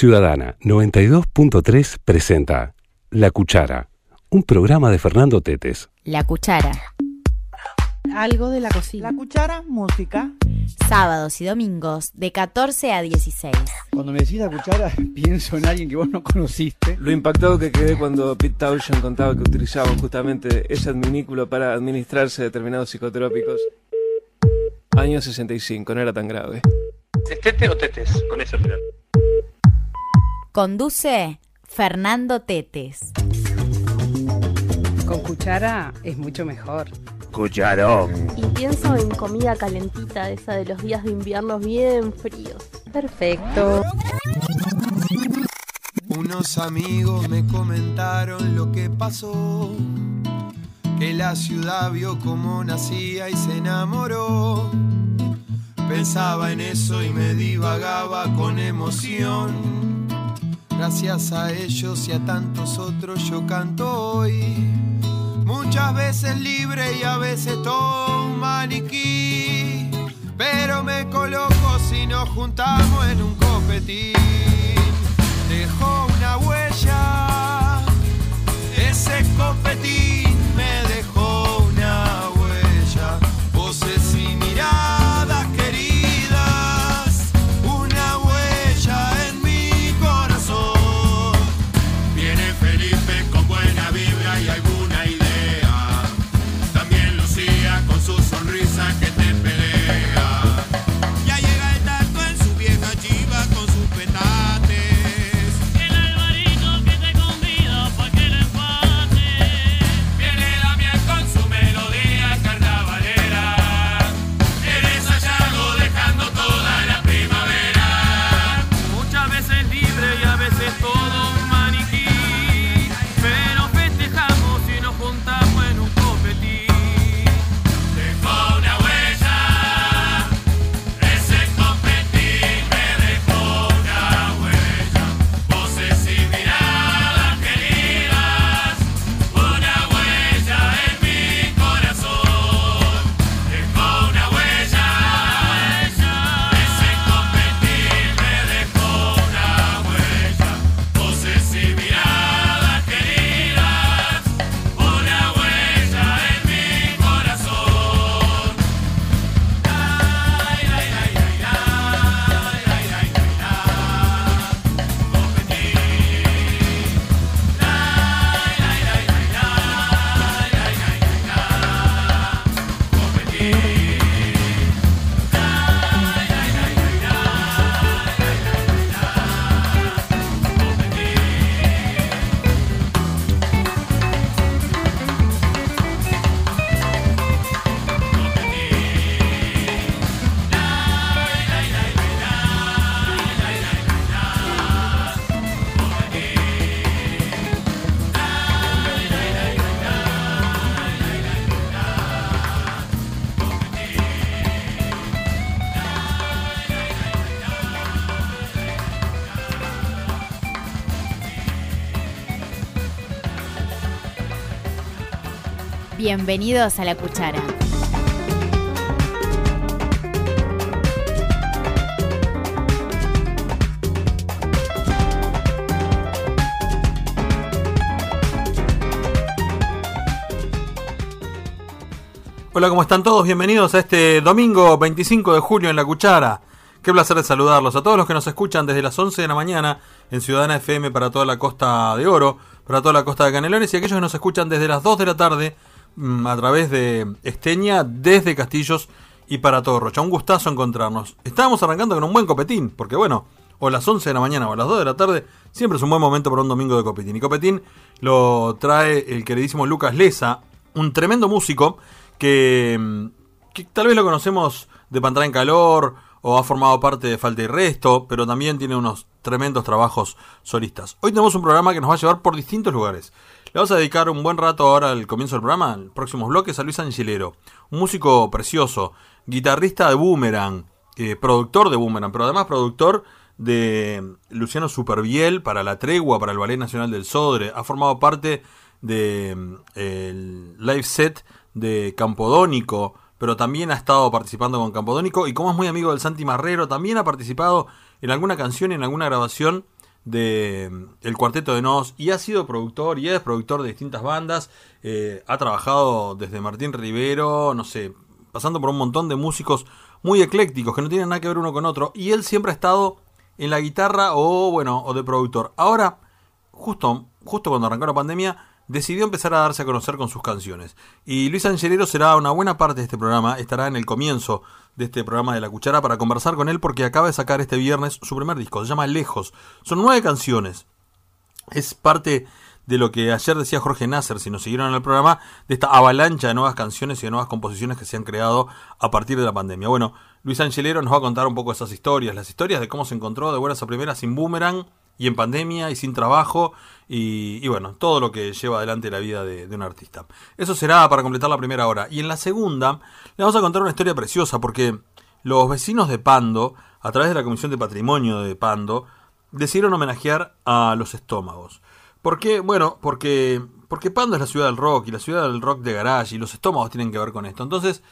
Ciudadana 92.3 presenta La Cuchara, un programa de Fernando Tetes. La Cuchara. Algo de la cocina. La cuchara, música. Sábados y domingos de 14 a 16. Cuando me decís la cuchara, pienso en alguien que vos no conociste. Lo impactado que quedé cuando Pete Townshend contaba que utilizaban justamente ese adminículo para administrarse determinados psicotrópicos. Año 65, no era tan grave. ¿Tete o tetes? Con ese final. Conduce Fernando Tetes. Con cuchara es mucho mejor. Cucharón. Y pienso en comida calentita, esa de los días de invierno bien fríos. Perfecto. Unos amigos me comentaron lo que pasó. Que la ciudad vio cómo nacía y se enamoró. Pensaba en eso y me divagaba con emoción. Gracias a ellos y a tantos otros yo canto hoy. Muchas veces libre y a veces todo un maniquí. Pero me coloco si nos juntamos en un copetín. Dejó una huella. Ese copetín Bienvenidos a La Cuchara. Hola, ¿cómo están todos? Bienvenidos a este domingo 25 de julio en La Cuchara. Qué placer de saludarlos a todos los que nos escuchan desde las 11 de la mañana en Ciudadana FM para toda la costa de Oro, para toda la costa de Canelones y aquellos que nos escuchan desde las 2 de la tarde a través de Esteña, desde Castillos y para todo Rocha. Un gustazo encontrarnos. Estábamos arrancando con un buen copetín, porque bueno, o las 11 de la mañana o las 2 de la tarde, siempre es un buen momento para un domingo de copetín. Y copetín lo trae el queridísimo Lucas Leza, un tremendo músico que, mm, tal vez lo conocemos de Pantalla en Calor o ha formado parte de Falta y Resto, pero también tiene unos tremendos trabajos solistas. Hoy tenemos un programa que nos va a llevar por distintos lugares. Le vamos a dedicar un buen rato ahora al comienzo del programa, en próximos bloques, a Luis Angilero, un músico precioso, guitarrista de Boomerang, eh, productor de Boomerang, pero además productor de Luciano Superviel para La Tregua, para el Ballet Nacional del Sodre, ha formado parte de el live set de Campodónico, pero también ha estado participando con Campodónico. Y como es muy amigo del Santi Marrero, también ha participado en alguna canción, en alguna grabación de El Cuarteto de Nos y ha sido productor y es productor de distintas bandas. Eh, ha trabajado desde Martín Rivero, no sé, pasando por un montón de músicos muy eclécticos que no tienen nada que ver uno con otro. Y él siempre ha estado en la guitarra o, bueno, o de productor. Ahora, justo, justo cuando arrancó la pandemia, decidió empezar a darse a conocer con sus canciones. Y Luis Angelero será una buena parte de este programa, estará en el comienzo de este programa de La Cuchara para conversar con él porque acaba de sacar este viernes su primer disco, se llama Lejos. Son nueve canciones. Es parte de lo que ayer decía Jorge Nasser, si nos siguieron en el programa, de esta avalancha de nuevas canciones y de nuevas composiciones que se han creado a partir de la pandemia. Bueno, Luis Angelero nos va a contar un poco esas historias, las historias de cómo se encontró de buenas a primeras sin boomerang y en pandemia y sin trabajo y, bueno, todo lo que lleva adelante la vida de, de, un artista. Eso será para completar la primera hora. Y en la segunda le vamos a contar una historia preciosa porque los vecinos de Pando, a través de la Comisión de Patrimonio de Pando, decidieron homenajear a los estómagos. ¿Por qué? Bueno, porque, porque Pando es la ciudad del rock y la ciudad del rock de garage y los estómagos tienen que ver con esto. Entonces,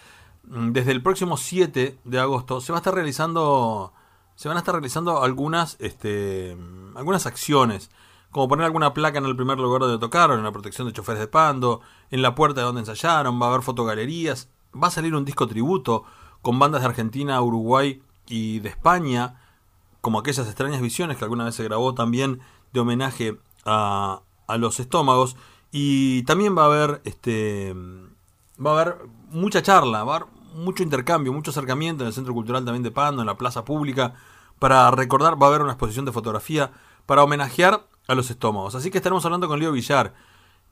mm, desde el próximo 7 de agosto se va a estar realizando se van a estar realizando algunas, este, algunas acciones, como poner alguna placa en el primer lugar donde tocaron, en la protección de choferes de Pando, en la puerta de donde ensayaron, va a haber fotogalerías, va a salir un disco tributo con bandas de Argentina, Uruguay y de España, como aquellas extrañas visiones que alguna vez se grabó también de homenaje a, a los estómagos, y también va a haber este va a haber mucha charla, va a haber mucho intercambio, mucho acercamiento en el Centro Cultural también de Pando, en la plaza pública, para recordar, va a haber una exposición de fotografía para homenajear a los estómagos. Así que estaremos hablando con Leo Villar,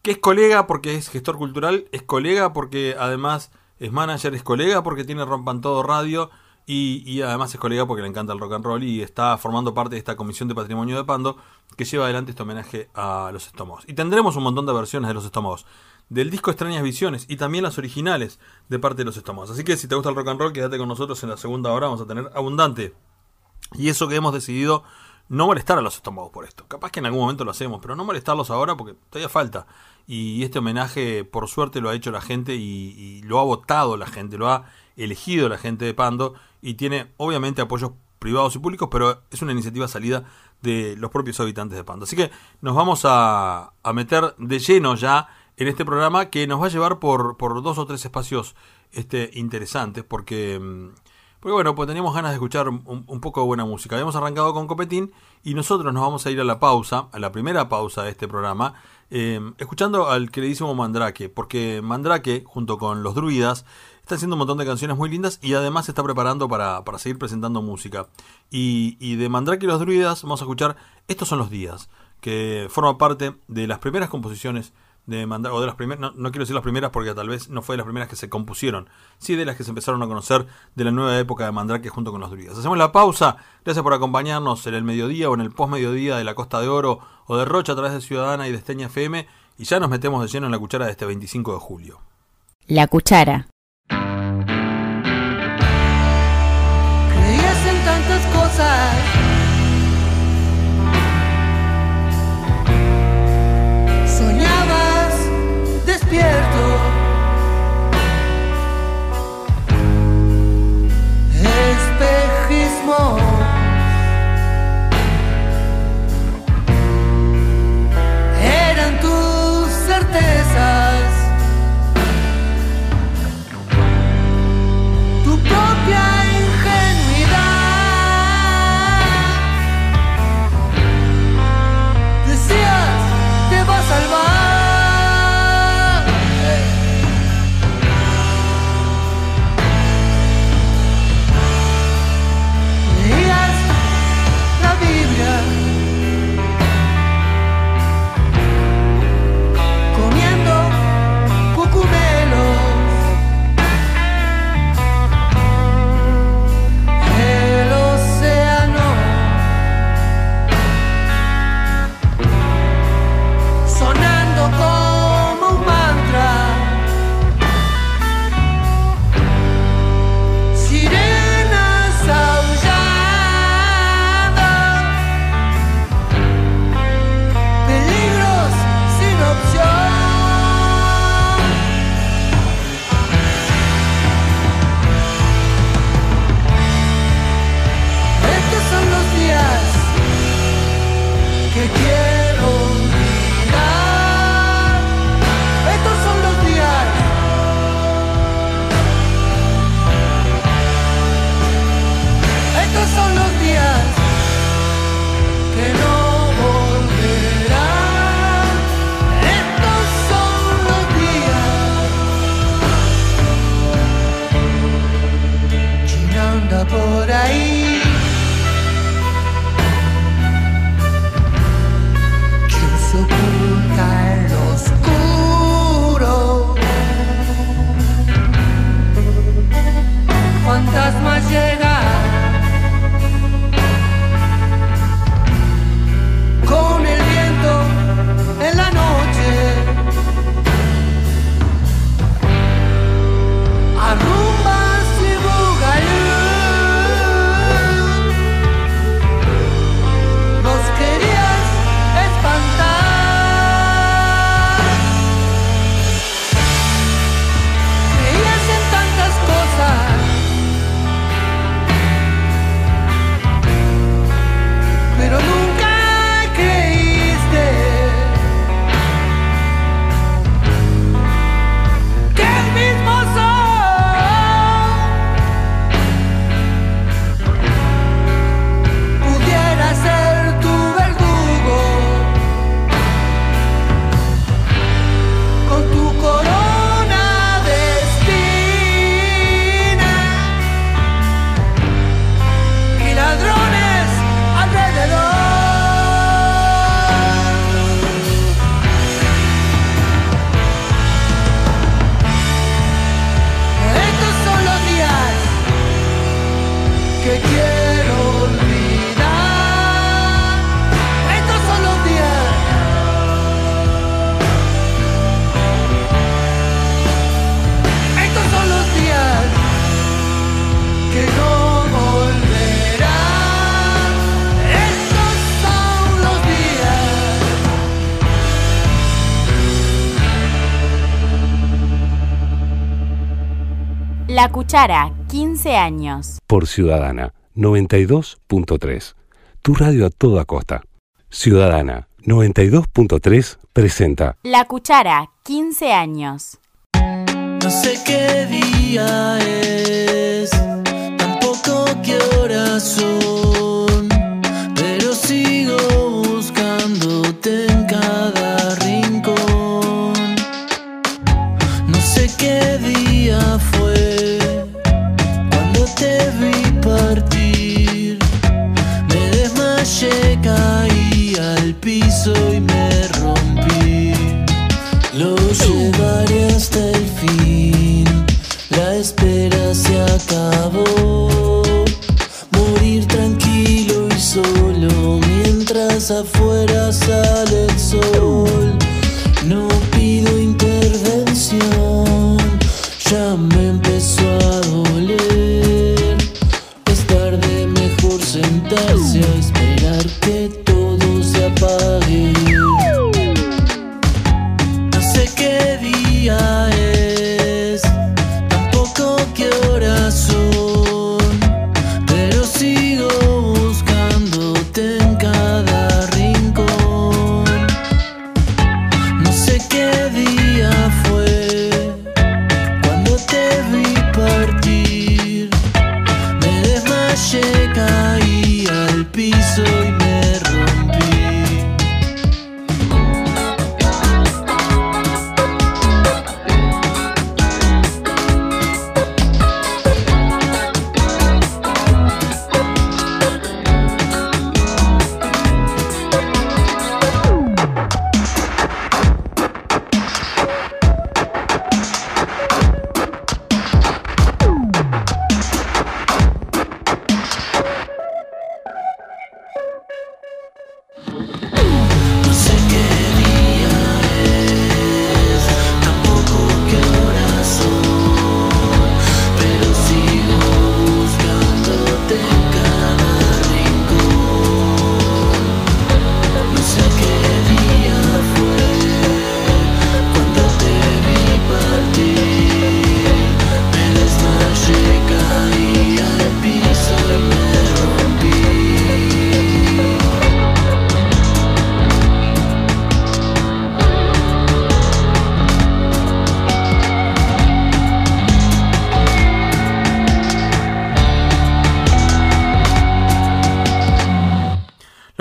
que es colega porque es gestor cultural, es colega porque además es manager, es colega porque tiene Rompan Todo Radio y, y, además es colega porque le encanta el rock and roll y está formando parte de esta comisión de patrimonio de Pando que lleva adelante este homenaje a los estómagos. Y tendremos un montón de versiones de los estómagos del disco Extrañas Visiones y también las originales de parte de los estómagos. Así que si te gusta el rock and roll, quédate con nosotros en la segunda hora, vamos a tener abundante. Y eso que hemos decidido no molestar a los estómagos por esto. Capaz que en algún momento lo hacemos, pero no molestarlos ahora porque todavía falta. Y este homenaje, por suerte, lo ha hecho la gente y, lo ha votado la gente, lo ha elegido la gente de Pando y tiene obviamente apoyos privados y públicos, pero es una iniciativa salida de los propios habitantes de Pando. Así que nos vamos a meter de lleno ya en este programa que nos va a llevar por, por dos o tres espacios este, interesantes porque, porque bueno, pues teníamos ganas de escuchar un, un, poco de buena música. Habíamos arrancado con Copetín y nosotros nos vamos a ir a la pausa, a la primera pausa de este programa, eh, escuchando al queridísimo Mandrake, porque Mandrake, junto con los druidas, está haciendo un montón de canciones muy lindas y además se está preparando para, para seguir presentando música. Y, y de Mandrake y los druidas vamos a escuchar Estos son los días, que forma parte de las primeras composiciones de mandar, o de las primeras, no, no, quiero decir las primeras porque tal vez no fue de las primeras que se compusieron, sí de las que se empezaron a conocer de la nueva época de Mandrake junto con los druidas. Hacemos la pausa, gracias por acompañarnos en el mediodía o en el postmediodía de la Costa de Oro o de Rocha a través de Ciudadana y de Esteña FM y ya nos metemos de lleno en la cuchara de este 25 de julio. La cuchara. Creías en tantas cosas despierto. La Cuchara, 15 años. Por Ciudadana 92.3. Tu radio a toda costa. Ciudadana 92.3 presenta La Cuchara, 15 años. No sé qué día es, tampoco qué horas son, y me rompí. Lo llevaré hasta el fin, la espera se acabó. Morir tranquilo y solo mientras afuera sale el sol.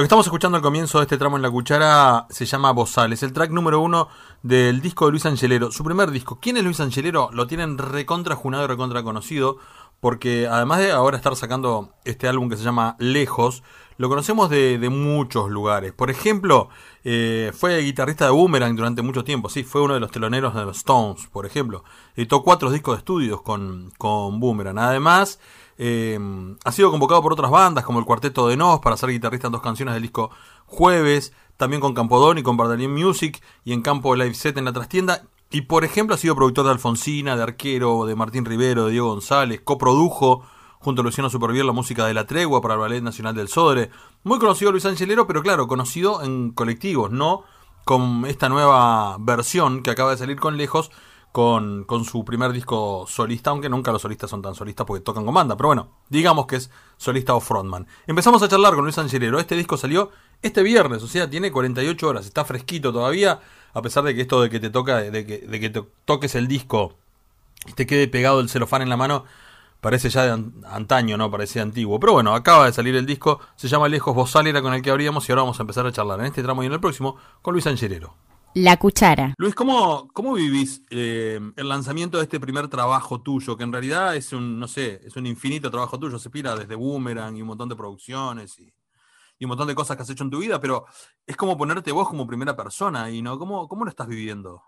Estamos escuchando al comienzo de este tramo en la cuchara se llama Bozal. Es el track número uno del disco de Luis Angelero. Su primer disco. ¿Quién es Luis Angelero? Lo tienen recontra junado y recontra conocido. Porque además de ahora estar sacando este álbum que se llama Lejos, lo conocemos de, de muchos lugares. Por ejemplo, eh, fue guitarrista de Boomerang durante mucho tiempo. Sí, fue uno de los teloneros de los Stones, por ejemplo. Editó cuatro discos de estudios con, con Boomerang. Además, eh, ha sido convocado por otras bandas como el Cuarteto de Nos para ser guitarrista en dos canciones del disco Jueves, también con Campodón y con Bardalín Music y en Campo Live Set en la trastienda. Y por ejemplo ha sido productor de Alfonsina, de Arquero, de Martín Rivero, de Diego González, coprodujo junto a Luciano Supervier la música de La Tregua para el Ballet Nacional del Sodre. Muy conocido Luis Angelero, pero claro, conocido en colectivos, no con esta nueva versión que acaba de salir con Lejos, con, su primer disco solista, aunque nunca los solistas son tan solistas porque tocan con banda, pero bueno, digamos que es solista o frontman. Empezamos a charlar con Luis Angelero, este disco salió este viernes, o sea, tiene 48 horas, está fresquito todavía, a pesar de que esto de que te toca, de que, te toques el disco y te quede pegado el celofán en la mano, parece ya de an- antaño, ¿no? Parece antiguo. Pero bueno, acaba de salir el disco, se llama Lejos era con el que abríamos y ahora vamos a empezar a charlar en este tramo y en el próximo con Luis Angelero. La Cuchara. Luis, ¿cómo, cómo vivís eh, el lanzamiento de este primer trabajo tuyo? Que en realidad es un, no sé, es un infinito trabajo tuyo, se pira desde Boomerang y un montón de producciones y, y un montón de cosas que has hecho en tu vida, pero es como ponerte vos como primera persona y no, ¿cómo, cómo lo estás viviendo?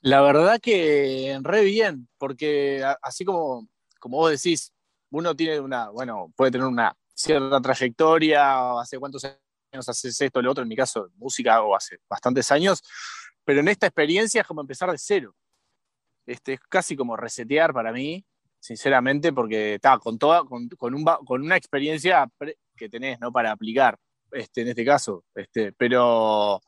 La verdad que re bien, porque así como, como vos decís, uno tiene una, bueno, puede tener una cierta trayectoria, hace cuántos años haces esto, lo otro, en mi caso, música hago hace bastantes años, pero en esta experiencia es como empezar de cero. Este, es casi como resetear para mí, sinceramente, porque está con toda, con, con un ba- con una experiencia que tenés, ¿no? Para aplicar, este, en este caso. Este, pero,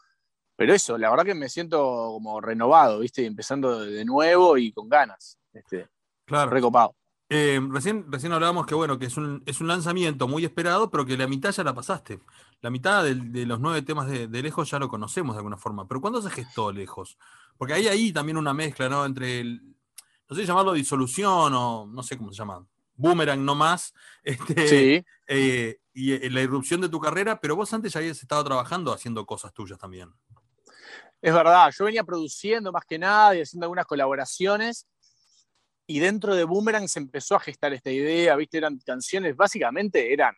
pero eso, la verdad que me siento como renovado, ¿viste? Empezando de nuevo y con ganas. Este. Claro. Recopado. Eh, recién, recién hablábamos que bueno, que es un, es un lanzamiento muy esperado, pero que la mitad ya la pasaste. La mitad de, los nueve temas de, de Lejos ya lo conocemos de alguna forma. Pero ¿cuándo se gestó Lejos? Porque hay ahí también una mezcla, ¿no? Entre el, no sé llamarlo disolución o no sé cómo se llama. Boomerang no más. Este, Sí. eh, y eh, la irrupción de tu carrera, pero vos antes ya habías estado trabajando haciendo cosas tuyas también. Es verdad, yo venía produciendo más que nada y haciendo algunas colaboraciones. Y dentro de Boomerang se empezó a gestar esta idea, ¿viste? Eran canciones, básicamente eran,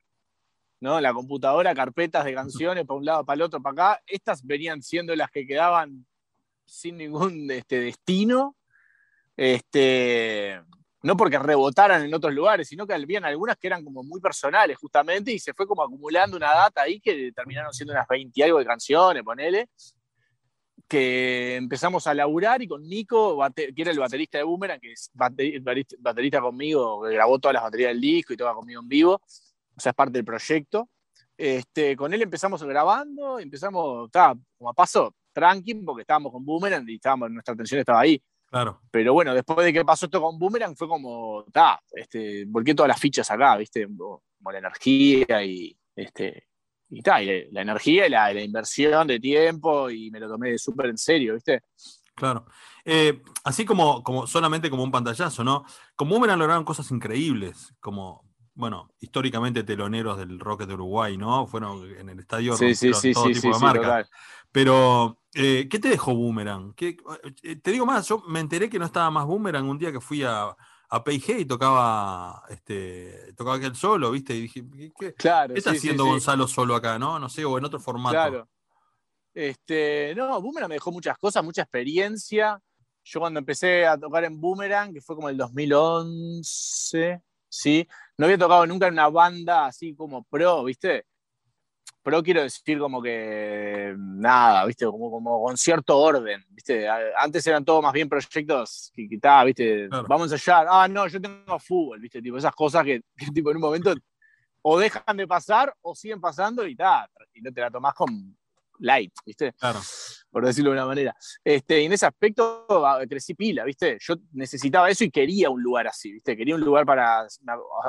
¿no? La computadora, carpetas de canciones para un lado, para el otro, para acá. Estas venían siendo las que quedaban sin ningún este, destino. Este, no porque rebotaran en otros lugares, sino que habían algunas que eran como muy personales, justamente, y se fue como acumulando una data ahí que terminaron siendo unas 20 y algo de canciones, ponele que empezamos a laburar y con Nico, bate- que era el baterista de Boomerang, que es bate- baterista, conmigo, que grabó todas las baterías del disco y toca conmigo en vivo, o sea, es parte del proyecto. Este, con él empezamos grabando, empezamos, estaba como a paso tranqui, porque estábamos con Boomerang y estábamos, nuestra atención estaba ahí. Claro. Pero bueno, después de que pasó esto con Boomerang, fue como, ta, este, volqué todas las fichas acá, ¿viste? Como la energía y, este, y, ta, y la, la energía y la, la inversión de tiempo y me lo tomé súper en serio, ¿viste? Claro. Eh, así como, como solamente como un pantallazo, ¿no? Como Boomerang lograron cosas increíbles, como, bueno, históricamente teloneros del rock de Uruguay, ¿no? Fueron en el estadio Sí, sí, sí, todo sí, tipo sí, de sí, marca. total. Pero, eh, ¿qué te dejó Boomerang? ¿Qué- eh, te digo más, yo me enteré que no estaba más Boomerang un día que fui a, a P&G y tocaba, este, tocaba aquel solo, ¿viste? Y dije, ¿qué, Claro, qué está sí, haciendo sí. Gonzalo solo acá, no? No sé, o en otro formato. Claro. Este, no, Boomerang me dejó muchas cosas, mucha experiencia. Yo cuando empecé a tocar en Boomerang, que fue como el 2011, ¿sí? No había tocado nunca en una banda así como pro, ¿viste? Pro quiero decir como que nada, ¿viste? Como, como con cierto orden, ¿viste? Antes eran todo más bien proyectos que quitaba, ¿viste? Vamos a ensayar. Ah, no, yo tengo fútbol, ¿viste? Tipo, esas cosas que, que, tipo en un momento o dejan de pasar o siguen pasando y ta, y no te la tomás con light, ¿viste? Claro. Por decirlo de una manera. Este, y en ese aspecto ah, crecí pila, ¿viste? Yo necesitaba eso y quería un lugar así, ¿viste? Quería un lugar para,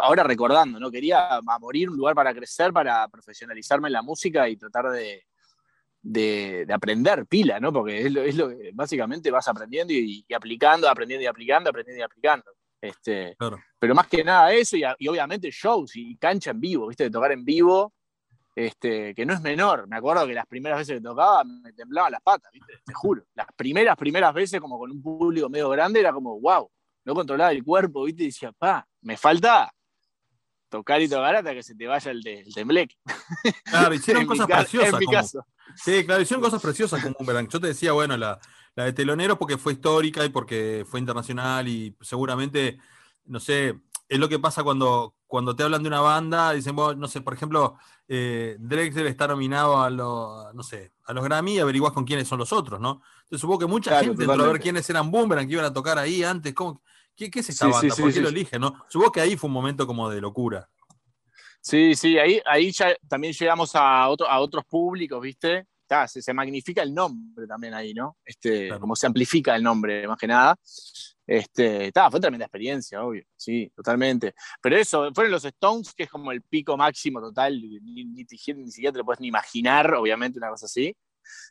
ahora recordando, ¿no? Quería a morir un lugar para crecer, para profesionalizarme en la música y tratar de, de, de aprender pila, ¿no? Porque es lo, es lo que básicamente vas aprendiendo y, y aplicando, aprendiendo y aplicando, aprendiendo y aplicando. Este, Claro. pero más que nada eso y, y obviamente shows y cancha en vivo, ¿viste? De tocar en vivo, este, que no es menor. Me acuerdo que las primeras veces que tocaba me temblaban las patas, ¿viste? Te juro. Las primeras, primeras veces como con un público medio grande era como, wow, no controlaba el cuerpo, ¿viste? Y decía, pa, me falta tocar y tocar hasta que se te vaya el, de- el tembleque. Claro, hicieron mi cosas preciosas. en mi como- caso. Sí, claro, hicieron cosas preciosas con Boomerang. Yo te decía, bueno, la, la de Telonero porque fue histórica y porque fue internacional y seguramente, no sé, es lo que pasa cuando, cuando te hablan de una banda, dicen, bueno, no sé, por ejemplo, eh, Drexler está nominado a los, no sé, a los Grammy y averiguás con quiénes son los otros, ¿no? Entonces supongo que mucha Claro, gente entró a ver quiénes eran Boomerang, que iban a tocar ahí antes, ¿cómo, qué, qué es esta Sí, banda? sí, ¿Por sí, qué lo eligen, no? Supongo que ahí fue un momento como de locura. Sí, sí, ahí, ahí ya también llegamos a, otro, a otros públicos, ¿viste? Ta, se, se magnifica el nombre también ahí, ¿no? Este, Como se amplifica el nombre, más que nada. Este, ta, fue tremenda experiencia, obvio, sí, totalmente. Pero eso, fueron los Stones, que es como el pico máximo total, ni, ni, te- ni siquiera te lo puedes ni imaginar, obviamente, una cosa así.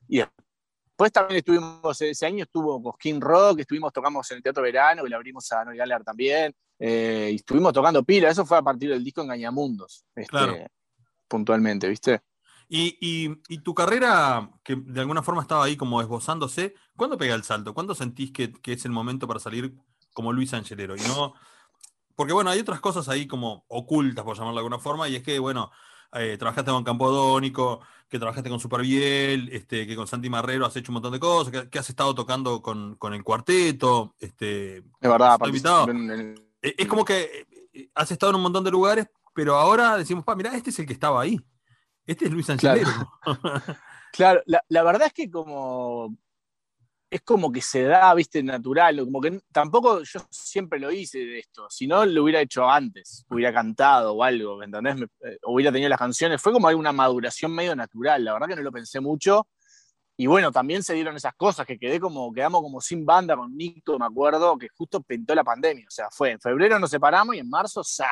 Y después también estuvimos, ese año estuvo Cosquín Rock, estuvimos, tocamos en el Teatro Verano, que le abrimos a Noel Gallagher también, eh, y estuvimos tocando pila, eso fue a partir del disco Engañamundos, este, Claro. puntualmente, ¿viste? Y, y- y tu carrera, que de alguna forma estaba ahí como esbozándose, ¿cuándo pega el salto? ¿Cuándo sentís que, que es el momento para salir como Luis Angelero? Y no, porque bueno, hay otras cosas ahí como ocultas, por llamarlo de alguna forma, y es que, bueno, eh, trabajaste con Campodónico, que trabajaste con Superbiel, este, que con Santi Marrero has hecho un montón de cosas, que, que has estado tocando con, con el cuarteto, este, Es verdad, has invitado. participé en el- Eh, Es como que eh, has estado en un montón de lugares, pero ahora decimos, pa, mirá, este es el que estaba ahí. Este es Luis Claro. Angelero. Claro, la, la verdad es que como es como que se da, viste, natural, como que tampoco yo siempre lo hice de esto, si no lo hubiera hecho antes, hubiera cantado o algo, ¿me entendés? Me- eh, hubiera tenido las canciones, fue como alguna maduración medio natural, la verdad que no lo pensé mucho y bueno, también se dieron esas cosas, que quedé como, quedamos como sin banda con Nico, me acuerdo, que justo pintó la pandemia. O sea, fue en febrero nos separamos y en marzo, ¡sa!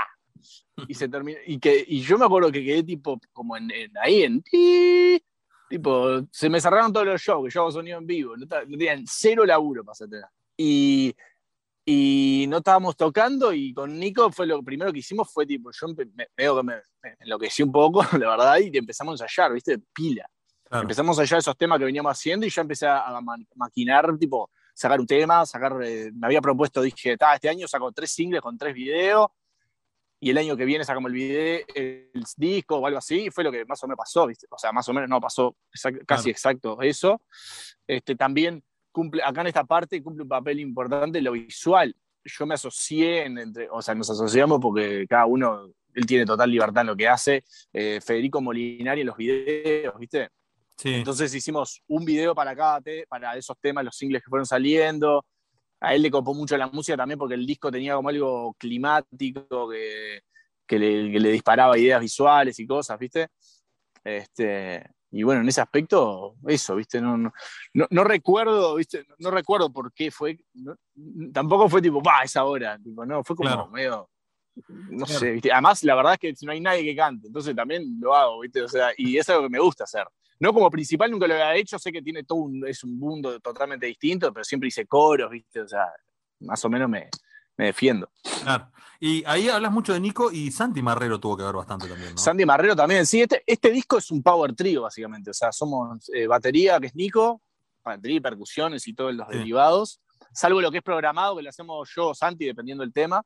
Y se terminó. Y, que, y yo me acuerdo que quedé tipo, como en, en- ahí en ti. Tipo, se me cerraron todos los shows, que yo hago sonido en vivo. No, tenían cero laburo para hacer Y, y no estábamos tocando y con Nico fue lo primero que hicimos fue tipo, yo me, veo que me, me enloquecí un poco, la verdad, y empezamos a ensayar, ¿viste? Pila. Empezamos a ensayar esos temas que veníamos haciendo y ya empecé a, ma- maquinar, tipo, sacar un tema, sacar, eh, me había propuesto, dije, "Ta, este año saco tres singles con tres videos y el año que viene sacamos el video, el disco o algo así, y fue lo que más o menos pasó, ¿viste? O sea, más o menos no pasó exact- casi exacto eso. Este, también cumple, acá en esta parte cumple un papel importante lo visual. Yo me asocié, en- entre, o sea, nos asociamos porque cada uno, él tiene total libertad en lo que hace. Eh, Federico Molinari en los videos, ¿viste? Entonces hicimos un video para cada para esos temas, los singles que fueron saliendo. A él le copó mucho la música también porque el disco tenía como algo climático que, que le, que le disparaba ideas visuales y cosas, ¿viste? Este, y bueno, en ese aspecto, eso, ¿viste? No, no, no- no recuerdo, ¿viste? No, recuerdo por qué fue. no- tampoco fue tipo, va, esa hora. Tipo, no, fue como Claro. medio. No Claro. sé, ¿viste? Además, la verdad es que no hay nadie que cante, entonces también lo hago, ¿viste? O sea, y es algo que me gusta hacer. No como principal, nunca lo había hecho, sé que tiene todo un, es un mundo totalmente distinto, pero siempre hice coros, ¿viste? O sea, más o menos me, me defiendo. Claro. Y ahí hablas mucho de Nico y Santi Marrero tuvo que ver bastante también, ¿no? Sandy Marrero también. Sí, este, este disco es un power trio, básicamente. O sea, somos eh, batería, que es Nico, batería y percusiones y todos los derivados, salvo lo que es programado, que lo hacemos yo o Santi, dependiendo del tema.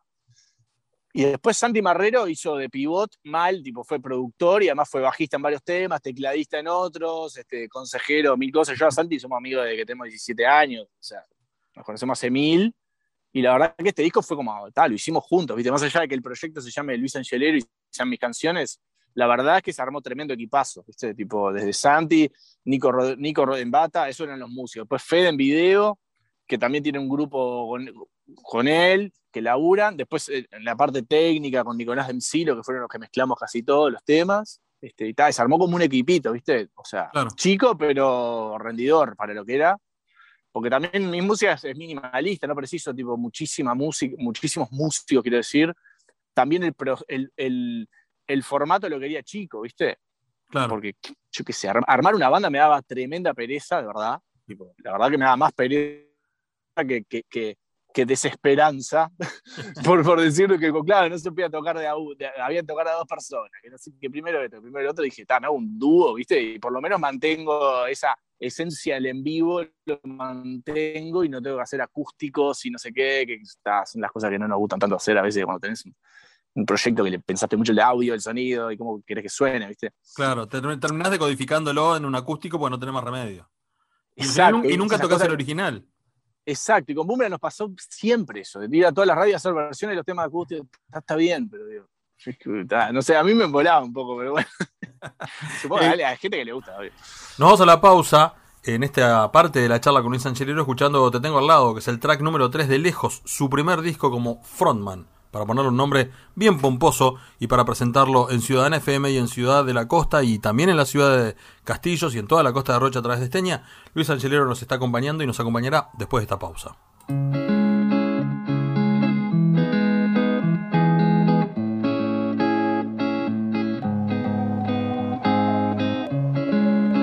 Y después Santi Marrero hizo de pivot mal, tipo fue productor y además fue bajista en varios temas, tecladista en otros, este, consejero, mil cosas. Yo a Santi somos amigos desde que tenemos 17 años, o sea, nos conocemos hace mil. Y la verdad que este disco fue como, tal, lo hicimos juntos, ¿viste? Más allá de que el proyecto se llame Luis Angelero y sean mis canciones, la verdad es que se armó tremendo equipazo, ¿viste? Tipo, desde Santi, Nico, Nico Rodenbata, eso eran los músicos. Después Fede en video, que también tiene un grupo con, con él, que laburan. Después eh, en la parte técnica con Nicolás de Msilo, que fueron los que mezclamos casi todos los temas. Este, y, tal, se armó como un equipito, ¿viste? O sea, chico, pero rendidor para lo que era. Porque también mi música es, es minimalista, no preciso tipo muchísima música, muchísimos músicos, quiero decir. También el, el, el- el formato lo quería chico, ¿viste? Claro. Porque, yo qué sé, ar- armar una banda me daba tremenda pereza, de verdad. Tipo, la verdad que me daba más pereza que, que, que- que desesperanza, por, por decirlo que, claro, no se podía tocar de a, de- había que tocar a dos personas, que, no sé, que primero esto, primero el otro, dije, "Ta, me hago un dúo, ¿viste? Y por lo menos mantengo esa esencia del en vivo, lo mantengo y no tengo que hacer acústicos y no sé qué, que ta, son las cosas que no nos gustan tanto hacer a veces cuando tenés un, un proyecto que le pensaste mucho el audio, el sonido y cómo querés que suene, ¿viste? Claro, te- terminás decodificándolo en un acústico porque no tenés más remedio. Y, Exacto, y nunca tocas el original. Exacto, y con Boomerang nos pasó siempre eso, de ir a todas las radios a hacer versiones de los temas acústicos, está, está bien, pero digo, no sé, a mí me volaba un poco, pero bueno. Supongo que Eh, hay hay gente que le gusta, obvio. Nos vamos a la pausa en esta parte de la charla con Luis Angelero escuchando Te Tengo al lado, que es el track número 3 de Lejos, su primer disco como frontman, para ponerle un nombre bien pomposo y para presentarlo en Ciudadana FM y en Ciudad de la Costa y también en la ciudad de Castillos y en toda la costa de Rocha a través de Esteña. Luis Angelero nos está acompañando y nos acompañará después de esta pausa.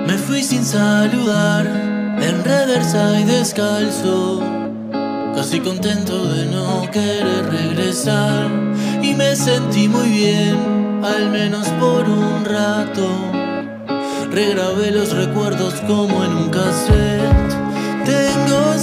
Me fui sin saludar, en reversa y descalzo, casi contento de no querer regresar. Y me sentí muy bien, al menos por un rato. Regrabé los recuerdos como en un cassette. Tengo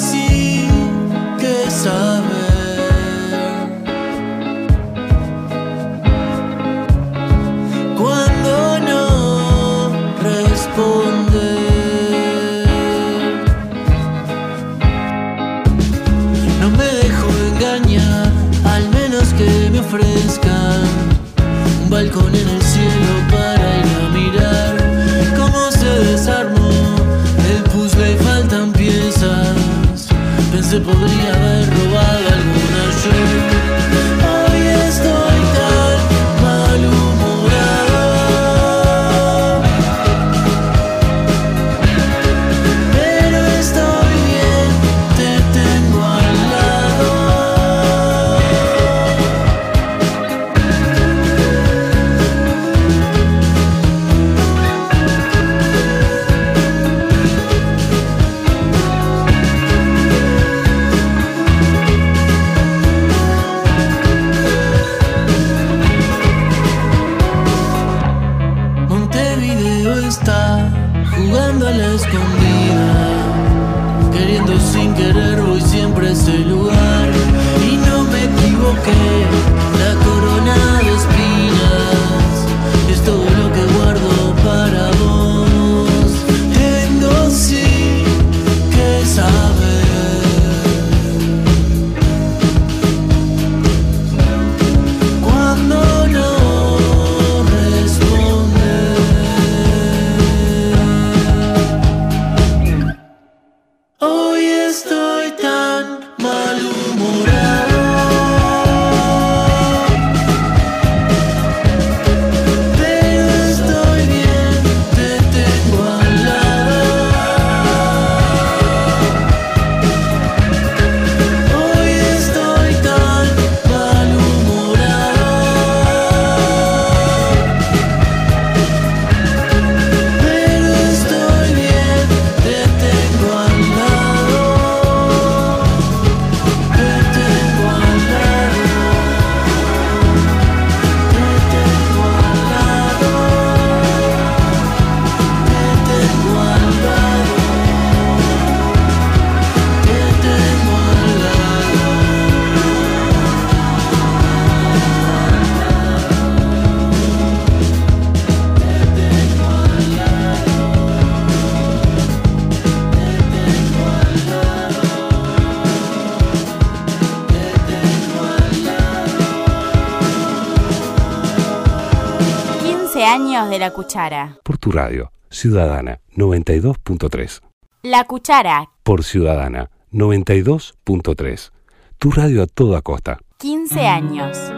de la cuchara. Por tu radio, Ciudadana 92.3. La cuchara. Por Ciudadana 92.3. Tu radio a toda costa. 15 años.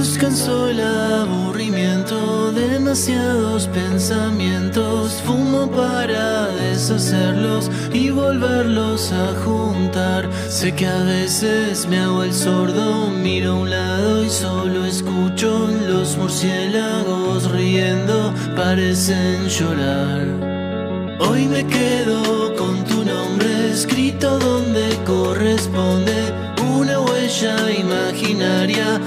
Nos cansó el aburrimiento, demasiados pensamientos. Fumo para deshacerlos y volverlos a juntar. Sé que a veces me hago el sordo, miro a un lado y solo escucho los murciélagos riendo, parecen llorar. Hoy me quedo con tu nombre escrito donde corresponde, una huella imaginaria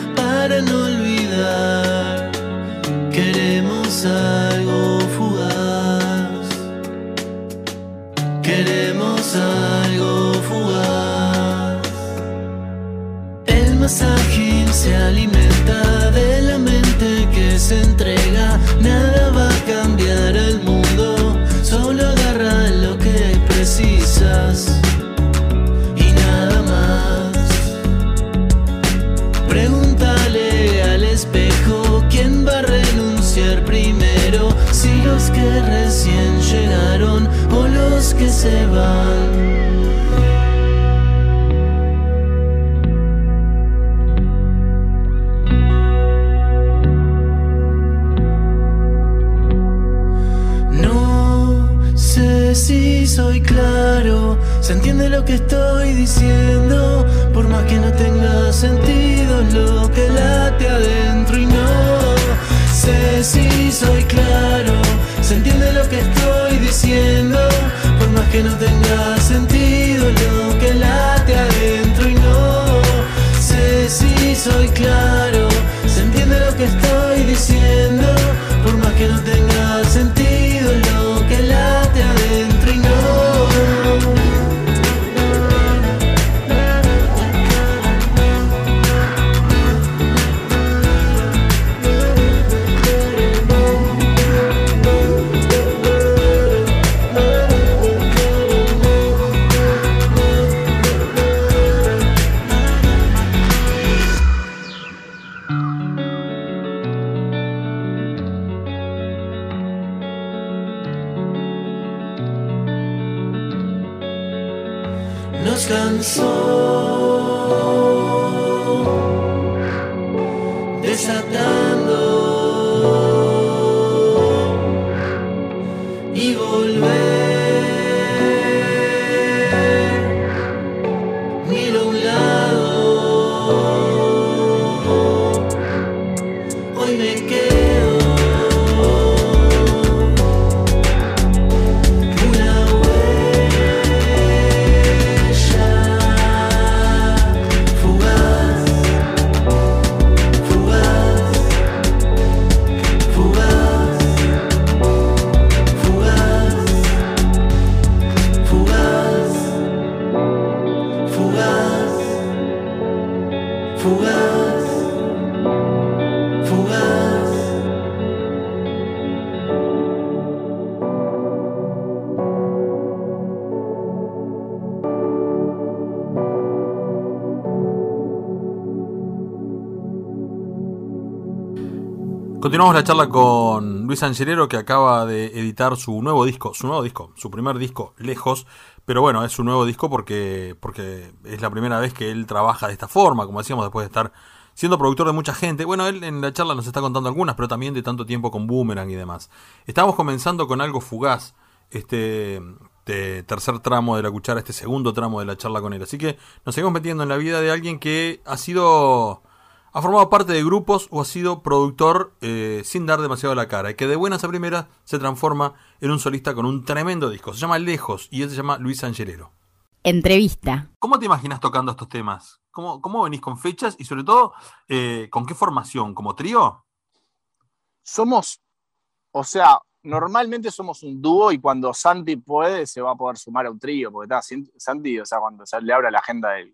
no olvidar. Queremos algo fugaz, queremos algo fugaz. El más ágil se alimenta de la mente que se entrega, se van. No sé si soy claro, se entiende lo que estoy diciendo, por más que no tenga sentido lo que late adentro y no sé si soy claro, se entiende lo que estoy diciendo, que no tenga sentido lo que late adentro y no sé si soy claro, se entiende lo que estoy diciendo, por más que no tenga Continuamos la charla con Luis Angelero que acaba de editar su nuevo disco, su nuevo disco, su primer disco, Lejos, pero bueno, es su nuevo disco porque, porque es la primera vez que él trabaja de esta forma, como decíamos, después de estar siendo productor de mucha gente. Bueno, él en la charla nos está contando algunas, pero también de tanto tiempo con Boomerang y demás. Estamos comenzando con algo fugaz, este, este tercer tramo de la cuchara, este segundo tramo de la charla con él. Así que nos seguimos metiendo en la vida de alguien que ha sido ha formado parte de grupos o ha sido productor eh, sin dar demasiado la cara y que de buenas a primeras se transforma en un solista con un tremendo disco. Se llama Lejos y él se llama Luis Angelero. Entrevista. ¿Cómo te imaginas tocando estos temas? ¿Cómo, cómo venís con fechas y sobre todo eh, con qué formación? ¿Como trío? Somos, o sea, normalmente somos un dúo y cuando Santi puede se va a poder sumar a un trío, porque está, Santi, o sea, cuando se le abra la agenda del,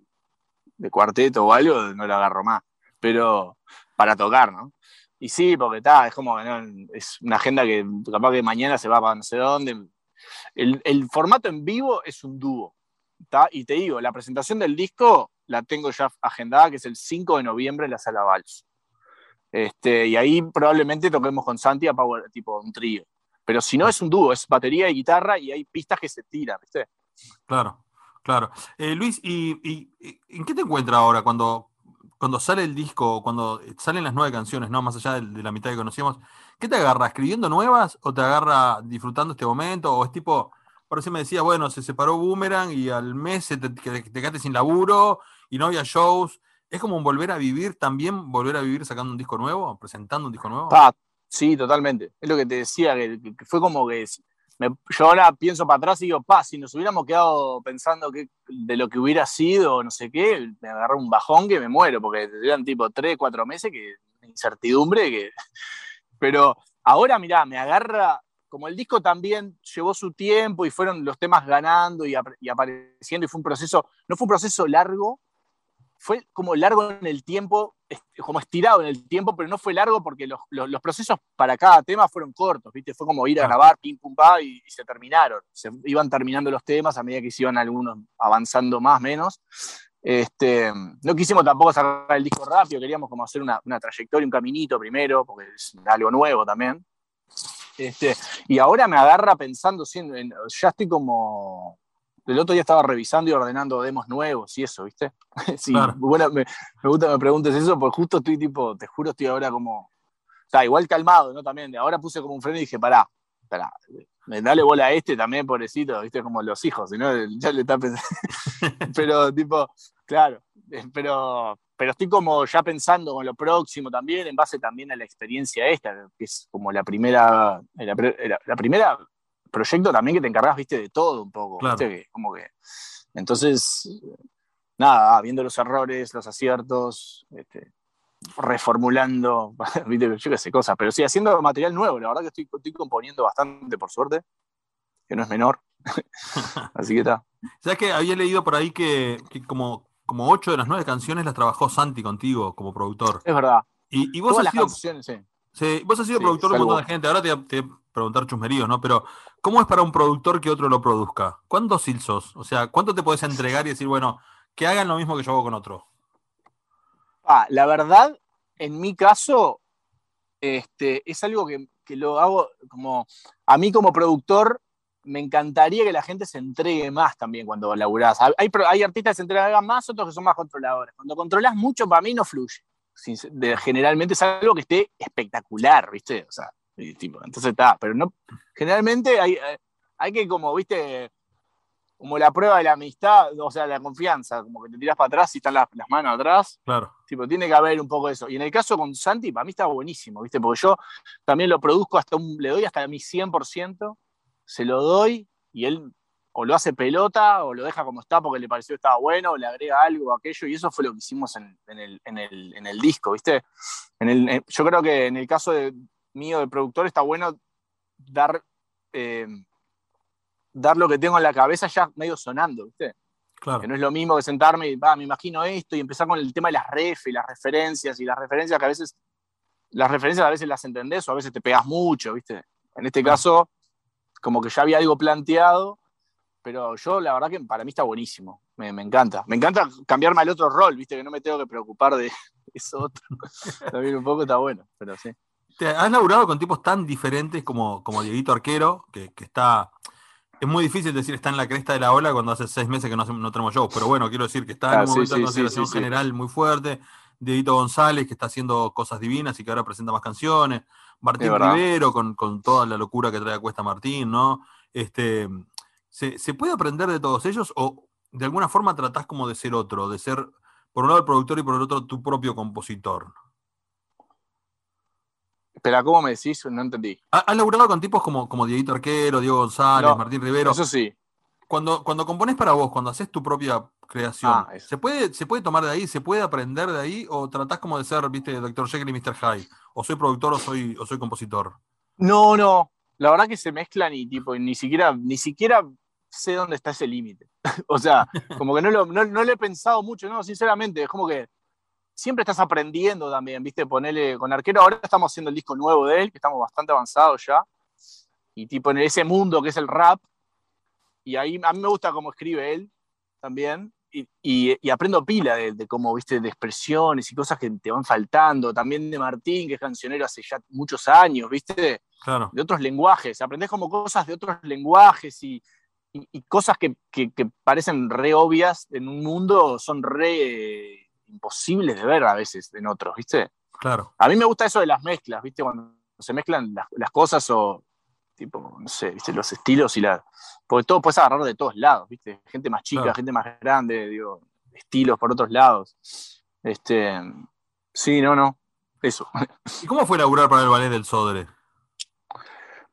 de cuarteto o algo, no lo agarro más pero para tocar, ¿no? Y sí, porque está, es como, es una agenda que capaz que mañana se va para no sé dónde. El, formato en vivo es un dúo. Y te digo, la presentación del disco la tengo ya agendada, que es el 5 de noviembre en la Sala Vals. Este, y ahí probablemente toquemos con Santi a Power, tipo un trío. Pero si no es un dúo, es batería y guitarra y hay pistas que se tiran, ¿viste? Claro, claro. Eh, Luis, ¿y, y, y en qué te encuentras ahora cuando, cuando sale el disco, cuando salen las nueve canciones, ¿no? Más allá de, la mitad que conocíamos, ¿qué te agarra? ¿Escribiendo nuevas o te agarra disfrutando este momento? ¿O es tipo, por eso me decías, bueno, se separó Boomerang y al mes te, te, te quedaste sin laburo y no había shows? ¿Es como volver a vivir también, volver a vivir sacando un disco nuevo, presentando un disco nuevo? Sí, totalmente. Es lo que te decía, que fue como que me, yo ahora pienso para atrás y digo, pa, si nos hubiéramos quedado pensando que, de lo que hubiera sido, no sé qué, me agarré un bajón que me muero, porque eran tipo tres, cuatro meses, que incertidumbre, que... Pero ahora, mirá, me agarra, como el disco también llevó su tiempo y fueron los temas ganando y, y apareciendo y fue un proceso, no fue un proceso largo, fue como largo en el tiempo, como estirado en el tiempo, pero no fue largo porque los, los, los procesos para cada tema fueron cortos, ¿viste? Fue como ir a grabar, pim, pum, pa, y, y, se terminaron. Se iban terminando los temas a medida que se iban algunos avanzando más, menos. Este, no quisimos tampoco sacar el disco rápido, queríamos como hacer una, una trayectoria, un caminito primero, porque es algo nuevo también. Este, y ahora me agarra pensando, en, ya estoy como el otro día estaba revisando y ordenando demos nuevos y eso, ¿viste? sí, claro. bueno, me, me, gusta que me preguntes eso, porque justo estoy tipo, te juro, estoy ahora como. O sea, igual calmado, ¿no? También. Ahora puse como un freno y dije, pará, pará, dale bola a este también, pobrecito, ¿viste? Como los hijos, ¿no? Ya le está pensando. pero, tipo, claro, pero, pero estoy como ya pensando con lo próximo también, en base también a la experiencia esta, que es como la primera, la, la, la primera proyecto también que te encargas, viste, de todo un poco, claro. ¿viste? Como que, entonces, nada, viendo los errores, los aciertos, este, reformulando, viste, yo qué sé, cosas, pero sí, haciendo material nuevo, la verdad que estoy, estoy componiendo bastante, por suerte, que no es menor, así que está. ¿Sabes que había leído por ahí que, que, como, como ocho de las nueve canciones las trabajó Santi contigo como productor? Es verdad. Y, y vos Todas has sido... sí. Sí, vos has sido sí, productor de un montón de gente, ahora te, te preguntar chusmeríos, ¿no? Pero, ¿cómo es para un productor que otro lo produzca? ¿Cuántos sos? O sea, ¿cuánto te puedes entregar y decir, bueno, que hagan lo mismo que yo hago con otro? Ah, la verdad, en mi caso, este, es algo que, que lo hago como. A mí, como productor, me encantaría que la gente se entregue más también cuando laburás. Hay, hay artistas que se entregan más, otros que son más controladores. Cuando controlas mucho, para mí no fluye. Generalmente es algo que esté espectacular, ¿viste? O sea, tipo, entonces está, pero no, generalmente hay, hay que como, viste, como la prueba de la amistad, o sea, la confianza, como que te tiras para atrás y están las, las, manos atrás. Claro. Tipo, tiene que haber un poco de eso. Y en el caso con Santi, para mí está buenísimo, ¿viste? Porque yo también lo produzco hasta un, le doy hasta mi 100%, se lo doy y él o lo hace pelota o lo deja como está porque le pareció que estaba bueno, o le agrega algo o aquello, y eso fue lo que hicimos en, en, el, en, el, en el, disco, ¿viste? En el, yo creo que en el caso de, mío de productor está bueno dar, eh, dar lo que tengo en la cabeza ya medio sonando, ¿viste? Claro. Que no es lo mismo que sentarme y, va, me imagino esto y empezar con el tema de las ref y las referencias y las referencias que a veces, las referencias a veces las entendés o a veces te pegas mucho, ¿viste? En este caso, como que ya había algo planteado, pero yo la verdad que para mí está buenísimo, me, me encanta. Me encanta cambiarme al otro rol, ¿viste? Que no me tengo que preocupar de eso otro. También un poco está bueno, pero sí. Te has laburado con tipos tan diferentes como, como Dieguito Arquero, que, que está. Es muy difícil decir está en la cresta de la ola cuando hace seis meses que no, no tenemos shows, pero bueno, quiero decir que está en Ah, un sí, momento de consideración sí, sí, sí. general muy fuerte. Dieguito González, que está haciendo cosas divinas y que ahora presenta más canciones. Martín. Rivero, con, con toda la locura que trae a Cuesta Martín, ¿no? Este, ¿se, se puede aprender de todos ellos o de alguna forma tratás como de ser otro, de ser por un lado el productor y por el otro tu propio compositor? Espera, ¿cómo me decís? No entendí. Ha- ¿Has laburado con tipos como, como Dieguito Arquero, Diego González, No, Martín Rivero? Eso sí. Cuando, cuando compones para vos, cuando haces tu propia creación, Ah. ¿se, puede, ¿se puede tomar de ahí? ¿Se puede aprender de ahí? ¿O tratás como de ser, viste, Dr. Jekyll y Mr. Hyde? ¿O soy productor o soy, o soy compositor? No, no. La verdad que se mezclan y tipo, ni siquiera, ni siquiera sé dónde está ese límite. o sea, como que no lo, no, no lo he pensado mucho, no, sinceramente, es como que siempre estás aprendiendo también, viste, ponerle con arquero. Ahora estamos haciendo el disco nuevo de él, que estamos bastante avanzados ya. Y tipo en ese mundo que es el rap. Y ahí a mí me gusta cómo escribe él también. Y, y- y aprendo pila de, de cómo, viste, de expresiones y cosas que te van faltando. También de Martín, que es cancionero hace ya muchos años, viste Claro. de otros lenguajes, aprendés como cosas de otros lenguajes y, cosas que, que- que parecen re obvias en un mundo son re imposibles de ver a veces en otros, ¿viste? Claro. A mí me gusta eso de las mezclas, ¿viste? Cuando se mezclan las, las cosas o, tipo, no sé, ¿viste? Los estilos y la... Porque todo puedes agarrar de todos lados, ¿viste? Gente más chica, Claro. gente más grande, digo, estilos por otros lados. Este, sí, no, no, eso. ¿Y cómo fue laburar para el ballet del Sodre?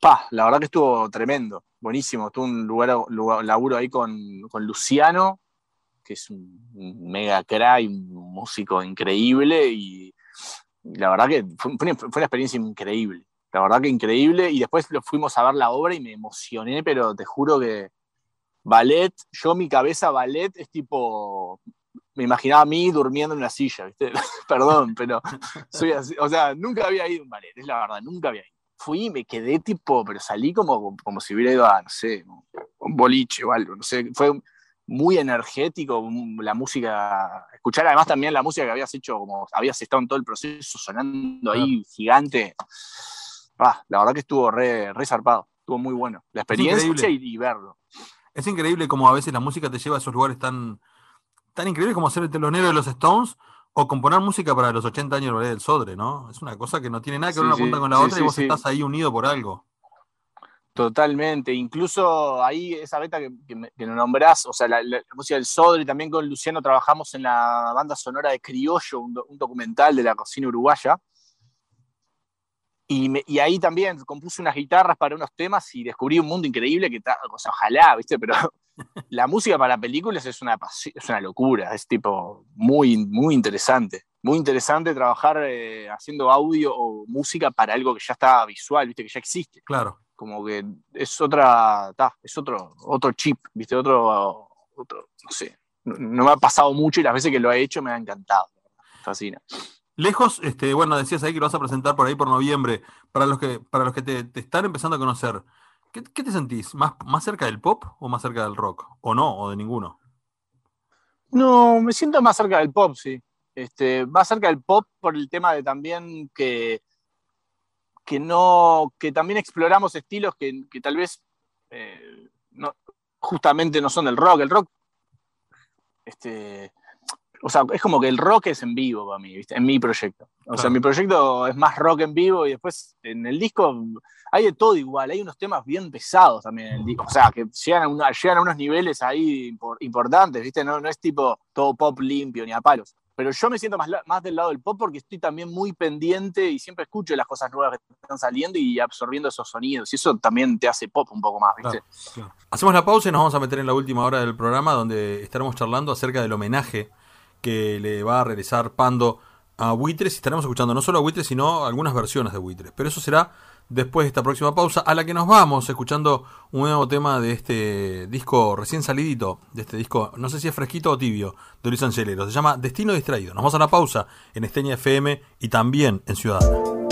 Pa, la verdad que estuvo tremendo, buenísimo. Tuve un lugar, lugar- laburo ahí con, con Luciano, que es un mega crack, un músico increíble y, la verdad que fue, fue una experiencia increíble. La verdad que increíble y después lo fuimos a ver la obra y me emocioné, pero te juro que ballet, yo mi cabeza ballet es tipo, me imaginaba a mí durmiendo en una silla, ¿viste? Perdón, pero soy así, o sea, nunca había ido a un ballet, es la verdad, nunca había ido fui y me quedé tipo, pero salí como, como si hubiera ido a, no sé, un boliche o algo, no sé, fue muy energético mm, la música, escuchar además también la música que habías hecho, como habías estado en todo el proceso sonando ahí gigante, Ah, la verdad que estuvo re, re zarpado, estuvo muy bueno, la experiencia y, y verlo. Es increíble como a veces la música te lleva a esos lugares tan, tan increíbles como ser el telonero de los Stones o componer música para los 80 años del Sodre, ¿no? Es una cosa que no tiene nada que Sí, ver una sí, punta con la sí, otra y vos estás ahí unido por algo. Totalmente, incluso ahí esa beta que, que, me- que nos nombrás, o sea, la, música del Sodre, también con Luciano trabajamos en la banda sonora de Criollo, un, do- un documental de la cocina uruguaya. Y, me- y ahí también compuse unas guitarras para unos temas y descubrí un mundo increíble que, o sea, ojalá, ¿viste? Pero la música para películas es una, es una locura, es tipo muy, muy interesante. Muy interesante trabajar eh, haciendo audio o música para algo que ya está visual, ¿viste? Que ya existe Claro. Como que es otra, ta, es otro, otro chip, ¿viste? Otro, otro, no sé. No, no me ha pasado mucho y las veces que lo he hecho me ha encantado. Me fascina. Lejos, este, bueno, decías ahí que lo vas a presentar por ahí por noviembre. Para los que, para los que te, te están empezando a conocer, ¿qué, qué te sentís? ¿Más, ¿Más cerca del pop o más cerca del rock? ¿O no? ¿O de ninguno? No, me siento más cerca del pop, sí. Este, más cerca del pop por el tema de también que, que no, que también exploramos estilos que, que tal vez eh, no, justamente no son del rock. El rock, este, o sea, es como que el rock es en vivo para mí, ¿viste? En mi proyecto. O sea, mi proyecto es más rock en vivo y después en el disco hay de todo igual. Hay unos temas bien pesados también en el disco. O sea, que llegan a, una- llegan a unos niveles ahí impor- importantes, ¿viste? No, no es tipo todo pop limpio ni a palos. Pero yo me siento más, más del lado del pop porque estoy también muy pendiente y siempre escucho las cosas nuevas que están saliendo y absorbiendo esos sonidos. Y eso también te hace pop un poco más, ¿viste? Hacemos la pausa y nos vamos a meter en la última hora del programa donde estaremos charlando acerca del homenaje que le va a realizar Pando a Buitres y estaremos escuchando no solo a Buitres, sino algunas versiones de Buitres. Pero eso será después de esta próxima pausa, a la que nos vamos escuchando un nuevo tema de este disco recién salidito, de este disco, no sé si es fresquito o tibio, de Luis Angelero. Se llama Destino Distraído. Nos vamos a la pausa en Esteña FM y también en Ciudadana.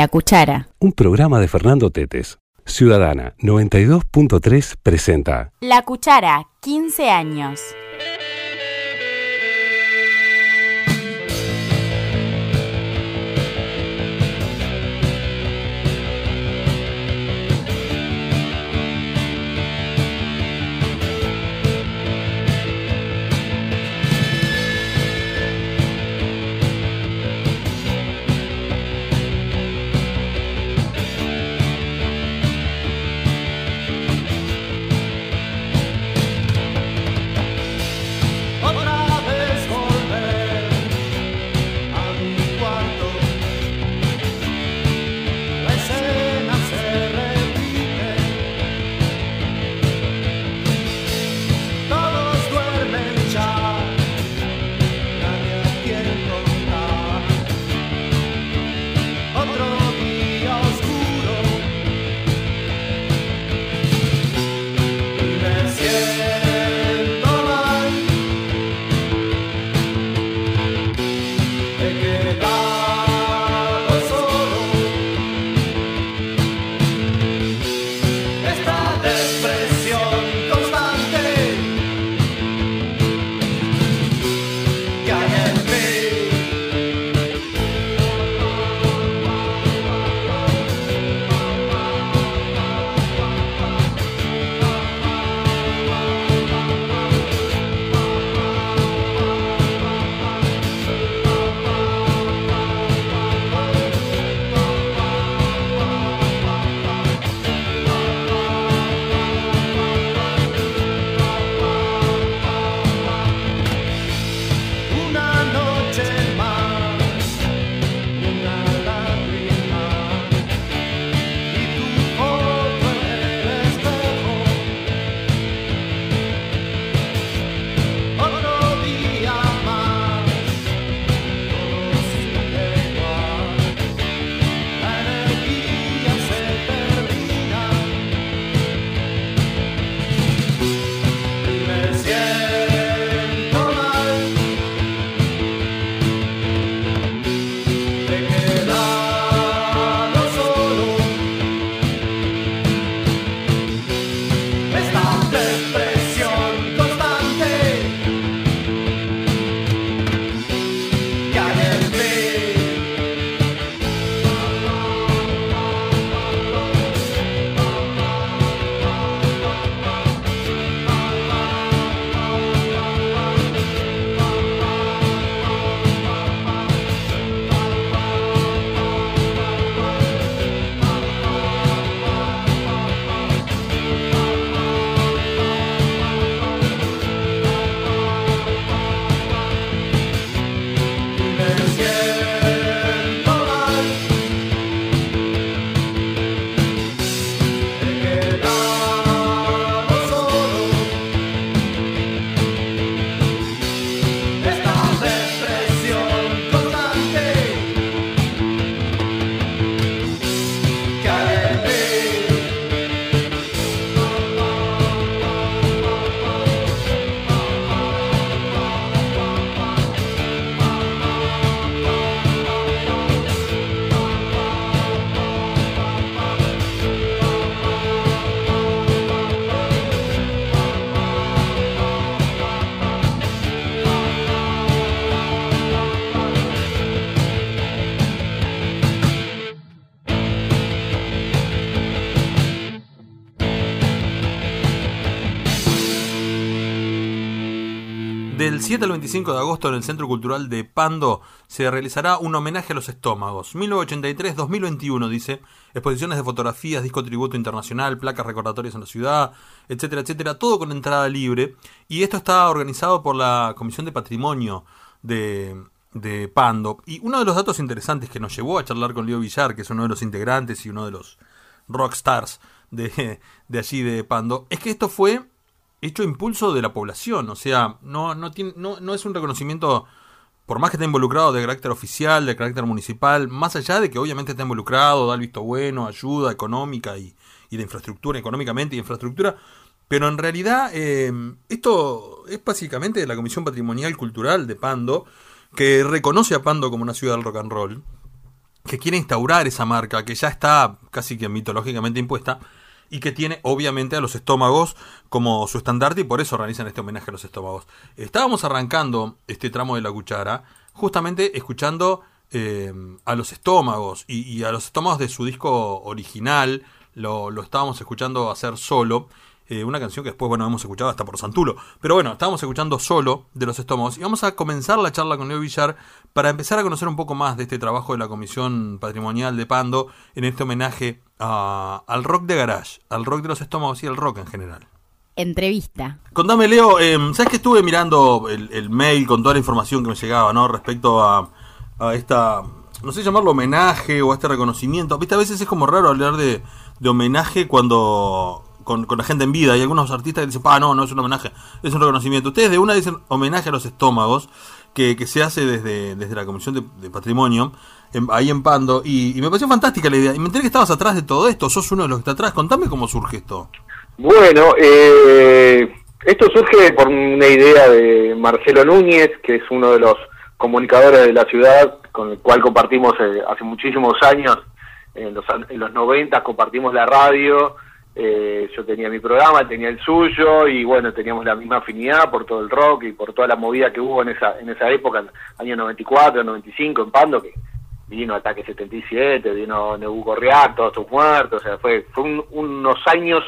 La Cuchara. Un programa de Fernando Tetes. Ciudadana 92.3 presenta La Cuchara, 15 años. Del 7 al 25 de agosto en el Centro Cultural de Pando se realizará un homenaje a los estómagos. 1983-2021 dice, exposiciones de fotografías, disco tributo internacional, placas recordatorias en la ciudad, etcétera, etcétera, todo con entrada libre. Y esto está organizado por la Comisión de Patrimonio de, de Pando. Y uno de los datos interesantes que nos llevó a charlar con Leo Villar, que es uno de los integrantes y uno de los rockstars de, de allí de Pando, es que esto fue hecho impulso de la población. O sea, no, no, tiene, no, no es un reconocimiento, por más que esté involucrado de carácter oficial, de carácter municipal, más allá de que obviamente está involucrado, da el visto bueno, ayuda económica y, y de infraestructura, económicamente y infraestructura. Pero en realidad, eh, esto es básicamente de la Comisión Patrimonial Cultural de Pando, que reconoce a Pando como una ciudad del rock and roll, que quiere instaurar esa marca, que ya está casi que mitológicamente impuesta, y que tiene obviamente a los estómagos como su estandarte y por eso realizan este homenaje a los estómagos. Estábamos arrancando este tramo de la cuchara justamente escuchando eh, a los estómagos y, a los estómagos de su disco original, lo, lo estábamos escuchando hacer solo. Eh, una canción que después, bueno, hemos escuchado hasta por Santulo. Pero bueno, estábamos escuchando solo de los estómagos. Y vamos a comenzar la charla con Leo Villar para empezar a conocer un poco más de este trabajo de la Comisión Patrimonial de Pando en este homenaje a, al rock de garage, al rock de los estómagos y al rock en general. Entrevista. Contame, Leo, eh, ¿sabes que estuve mirando el, el, mail con toda la información que me llegaba, ¿no? Respecto a, a esta, no sé llamarlo homenaje o a este reconocimiento. Viste, a veces es como raro hablar de, de homenaje cuando con, con, la gente en vida. Hay algunos artistas que dicen, ah, no, no es un homenaje, es un reconocimiento. Ustedes de una dicen homenaje a los estómagos, que, se hace desde, desde la Comisión de, Patrimonio, en, ahí en Pando, y, y, me pareció fantástica la idea. Y me enteré que estabas atrás de todo esto, sos uno de los que está atrás. Contame cómo surge esto. Bueno, eh, esto surge por una idea de Marcelo Núñez, que es uno de los comunicadores de la ciudad, con el cual compartimos eh, hace muchísimos años, en los, en los 90 compartimos la radio, eh, yo tenía mi programa, tenía el suyo y bueno, teníamos la misma afinidad por todo el rock y por toda la movida que hubo en esa en esa época, año 94, 95 en Pando, que vino Ataque 77, vino Nebuco React, todos tus muertos, o sea, fue, fue un, unos años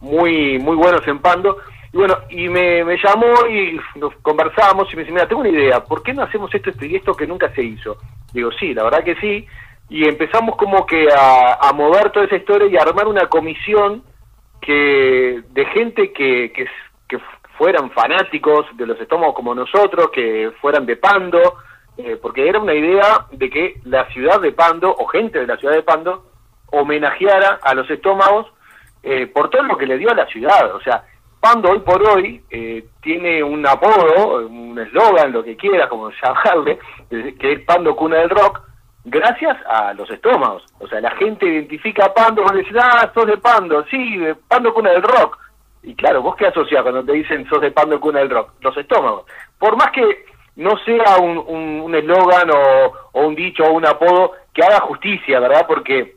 muy muy buenos en Pando. Y bueno, y me, me llamó y nos conversamos y me dice, mira, tengo una idea, ¿por qué no hacemos esto, esto y esto que nunca se hizo? Digo, sí, la verdad que sí, y empezamos como que a, a, mover toda esa historia y a armar una comisión que de gente que, que, fueran fanáticos de los estómagos como nosotros, que fueran de Pando, eh, porque era una idea de que la ciudad de Pando, o gente de la ciudad de Pando, homenajeara a los estómagos eh, por todo lo que le dio a la ciudad. O sea, Pando hoy por hoy eh, tiene un apodo, un eslogan, lo que quiera, como llamarle, que es Pando Cuna del Rock, gracias a los estómagos. O sea, la gente identifica a Pando, vos decís, ah, sos de Pando, sí, Pando Cuna del Rock. Y claro, vos qué asociás cuando te dicen sos de Pando Cuna del Rock? Los estómagos. Por más que no sea un eslogan un, o, o, un dicho o un apodo que haga justicia, ¿verdad? Porque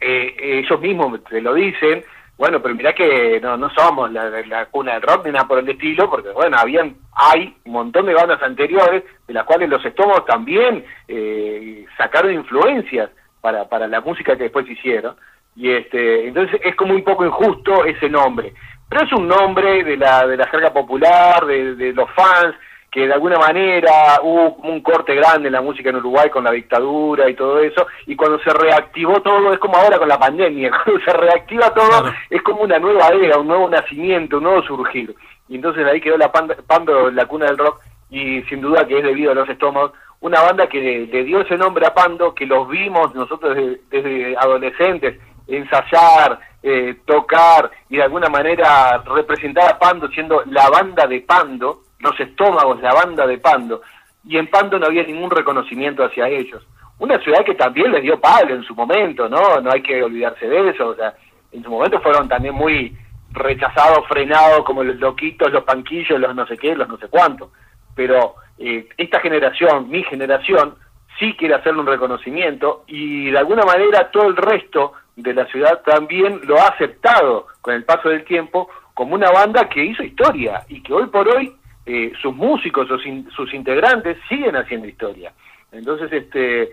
eh, ellos mismos te lo dicen, bueno, pero mirá que no, no somos la, la, cuna del rock ni nada por el estilo, porque bueno, habían, hay un montón de bandas anteriores de las cuales los estómagos también eh, sacaron influencias para, para la música que después hicieron. Y este, entonces es como un poco injusto ese nombre. Pero es un nombre de la, de la jerga popular, de, de los fans, que de alguna manera hubo un corte grande en la música en Uruguay con la dictadura y todo eso, y cuando se reactivó todo, es como ahora con la pandemia, cuando se reactiva todo, claro. es como una nueva era, un nuevo nacimiento, un nuevo surgir. Y entonces ahí quedó la Pando, Pando la cuna del rock, y sin duda que es debido a los estómagos, una banda que le, le dio ese nombre a Pando, que los vimos nosotros desde, desde adolescentes, ensayar, eh, tocar y de alguna manera representar a Pando siendo la banda de Pando, los estómagos, la banda de Pando, y en Pando no había ningún reconocimiento hacia ellos. Una ciudad que también les dio palo en su momento, ¿no? No hay que olvidarse de eso, o sea, en su momento fueron también muy rechazados, frenados, como los loquitos, los panquillos, los no sé qué, los no sé cuántos. Pero eh, esta generación, mi generación, sí quiere hacerle un reconocimiento y de alguna manera todo el resto de la ciudad también lo ha aceptado con el paso del tiempo como una banda que hizo historia y que hoy por hoy eh, sus músicos, sus, in, sus integrantes siguen haciendo historia. Entonces, este,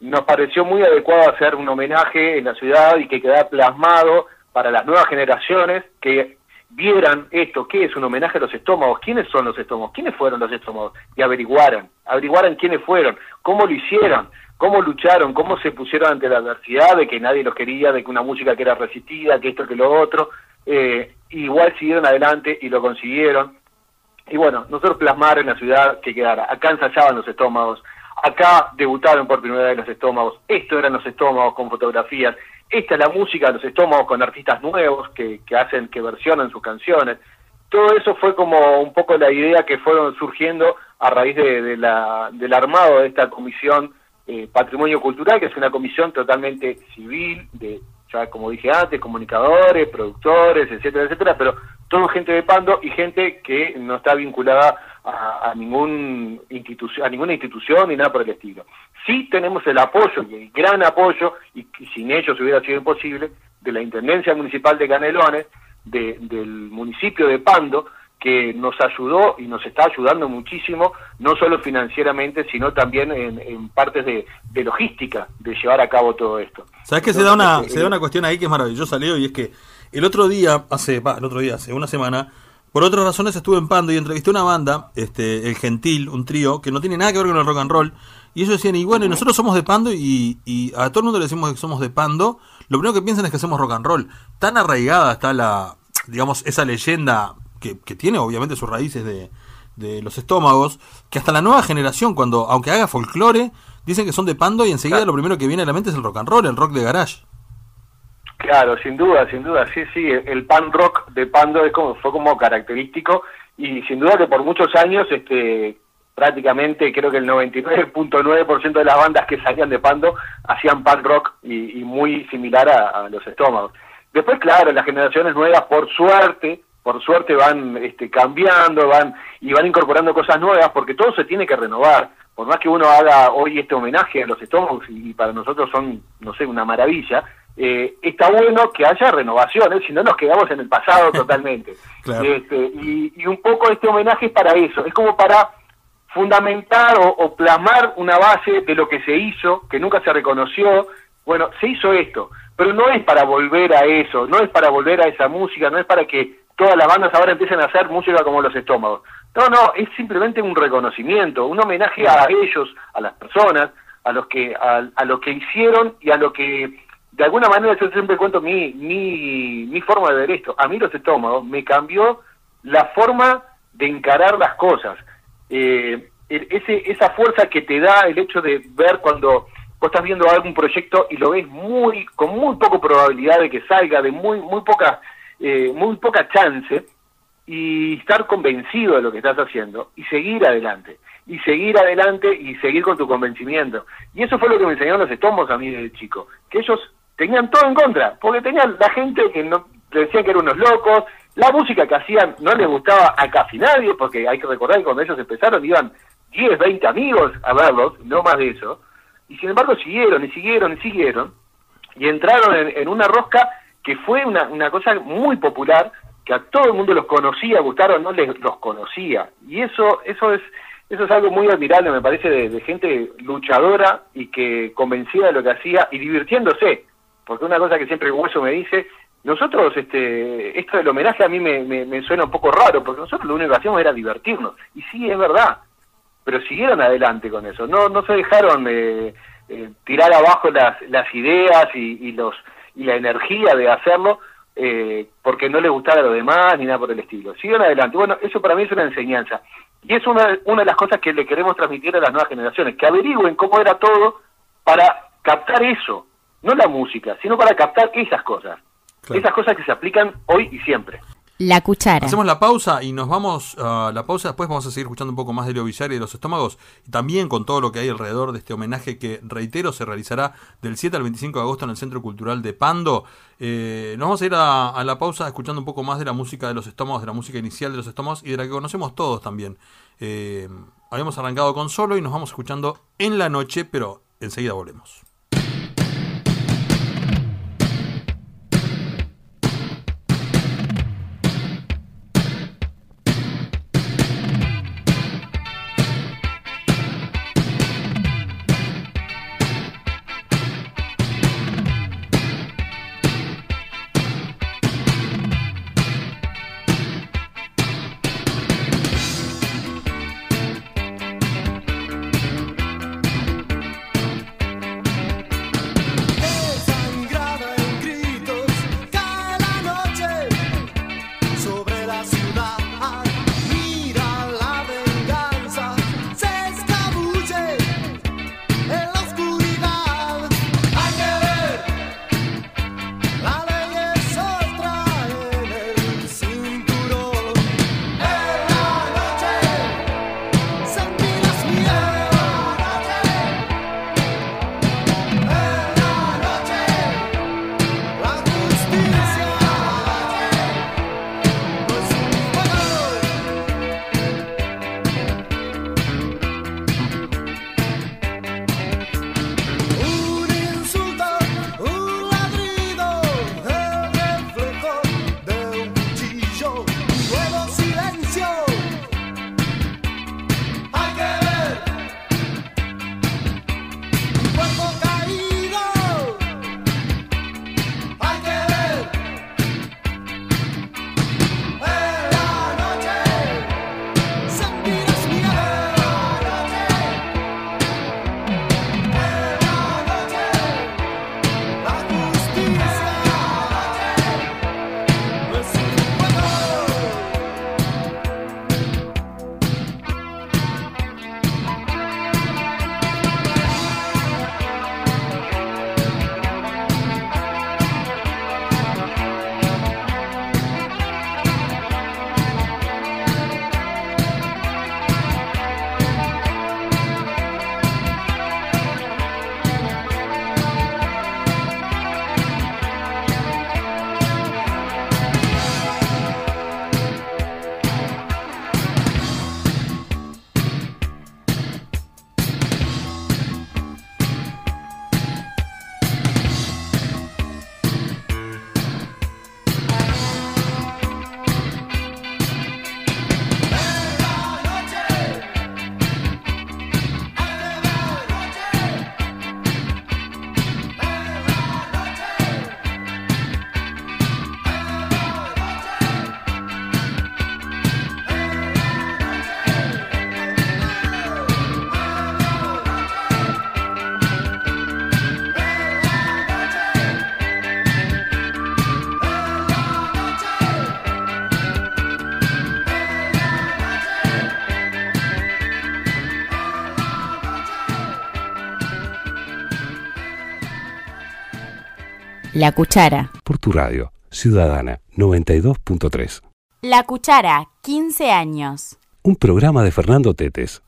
nos pareció muy adecuado hacer un homenaje en la ciudad y que quedara plasmado para las nuevas generaciones que vieran esto, qué es un homenaje a los estómagos, quiénes son los estómagos, quiénes fueron los estómagos, y averiguaran, averiguaran quiénes fueron, cómo lo hicieron, cómo lucharon, cómo se pusieron ante la adversidad de que nadie los quería, de que una música que era resistida, que esto, que lo otro, eh, igual siguieron adelante y lo consiguieron. Y bueno, nosotros plasmar en la ciudad que quedara, acá ensayaban los estómagos, acá debutaron por primera vez los estómagos, esto eran los estómagos con fotografías, esta es la música de los estómagos con artistas nuevos que, que hacen, que versionan sus canciones. Todo eso fue como un poco la idea que fueron surgiendo a raíz de, de la, del armado de esta comisión eh, Patrimonio Cultural, que es una comisión totalmente civil, de como dije antes, comunicadores, productores, etcétera, etcétera, pero todo gente de Pando y gente que no está vinculada a, a ningún institución, a ninguna institución ni nada por el estilo. Sí tenemos el apoyo y el gran apoyo, y, y sin ellos hubiera sido imposible, de la Intendencia Municipal de Canelones, de, del municipio de Pando, que nos ayudó y nos está ayudando muchísimo, no solo financieramente, sino también en, en partes de, de, logística, de llevar a cabo todo esto. ¿Sabes que se da una, se da una cuestión ahí que es maravillosa, Leo? Y es que el otro día, hace, va, el otro día, hace una semana, por otras razones estuve en Pando y entrevisté a una banda, este, El Gentil, un trío, que no tiene nada que ver con el rock and roll, y ellos decían, y bueno, y nosotros somos de Pando y, y a todo el mundo le decimos que somos de Pando, lo primero que piensan es que hacemos rock and roll. Tan arraigada está la, digamos, esa leyenda que, que tiene obviamente sus raíces de, de, los estómagos, que hasta la nueva generación, cuando, aunque haga folclore, dicen que son de Pando y enseguida claro. lo primero que viene a la mente es el rock and roll, el rock de garage. Claro, sin duda, sin duda, sí, sí, el pan rock de Pando es como, fue como característico y sin duda que por muchos años, este, prácticamente creo que el 99.9% de las bandas que salían de Pando hacían pan rock y, y muy similar a, a, los estómagos. Después, claro, las generaciones nuevas, por suerte, por suerte van este, cambiando, van y van incorporando cosas nuevas porque todo se tiene que renovar. Por más que uno haga hoy este homenaje a los estómagos y, y para nosotros son, no sé, una maravilla, eh, está bueno que haya renovaciones, si no nos quedamos en el pasado totalmente. claro. este, y, y, un poco este homenaje es para eso, es como para fundamentar o, o, plasmar una base de lo que se hizo, que nunca se reconoció. Bueno, se hizo esto, pero no es para volver a eso, no es para volver a esa música, no es para que todas las bandas ahora empiecen a hacer música como los estómagos. No, no, es simplemente un reconocimiento, un homenaje a ellos, a las personas, a los que a, a lo que hicieron y a lo que de alguna manera yo siempre cuento mi, mi, mi forma de ver esto. A mí los estómagos me cambió la forma de encarar las cosas. Eh, ese, esa fuerza que te da el hecho de ver cuando vos estás viendo algún proyecto y lo ves muy con muy poca probabilidad de que salga, de muy muy poca eh, muy poca chance, y estar convencido de lo que estás haciendo y seguir adelante y seguir adelante y seguir con tu convencimiento. Y eso fue lo que me enseñaron los estómagos a mí de chico, que ellos tenían todo en contra, porque tenían la gente que no decían que eran unos locos, la música que hacían no les gustaba a casi nadie, porque hay que recordar que cuando ellos empezaron iban 10, 20 amigos a verlos, no más de eso, y sin embargo siguieron y siguieron y siguieron, y entraron en, en una rosca que fue una, una cosa muy popular, que a todo el mundo los conocía, gustaron, no les los conocía, y eso, eso es eso es algo muy admirable, me parece, de, gente luchadora y que convencida de lo que hacía y divirtiéndose, porque una cosa que siempre hueso me dice, nosotros, este, esto del homenaje a mí me, suena un poco raro, porque nosotros lo único que hacíamos era divertirnos, y sí, es verdad, pero siguieron adelante con eso, no, no se dejaron eh, eh, tirar abajo las, las ideas y, los, y la energía de hacerlo, eh, porque no les gustara lo demás ni nada por el estilo. Siguieron adelante. Bueno, eso para mí es una enseñanza. Y es una, una de las cosas que le queremos transmitir a las nuevas generaciones, que averigüen cómo era todo para captar eso, no la música, sino para captar esas cosas, claro. esas cosas que se aplican hoy y siempre. La cuchara. Hacemos la pausa y nos vamos a uh, la pausa. Después vamos a seguir escuchando un poco más de Leo Villar y de los estómagos. Y también con todo lo que hay alrededor de este homenaje que, reitero, se realizará del 7 al 25 de agosto en el Centro Cultural de Pando. Eh, nos vamos a ir a, la pausa escuchando un poco más de la música de los estómagos, de la música inicial de los estómagos y de la que conocemos todos también. Eh, habíamos arrancado con solo y nos vamos escuchando en la noche, pero enseguida volvemos. La Cuchara. Por tu radio, Ciudadana 92.3. La Cuchara, 15 años. Un programa de Fernando Tetes.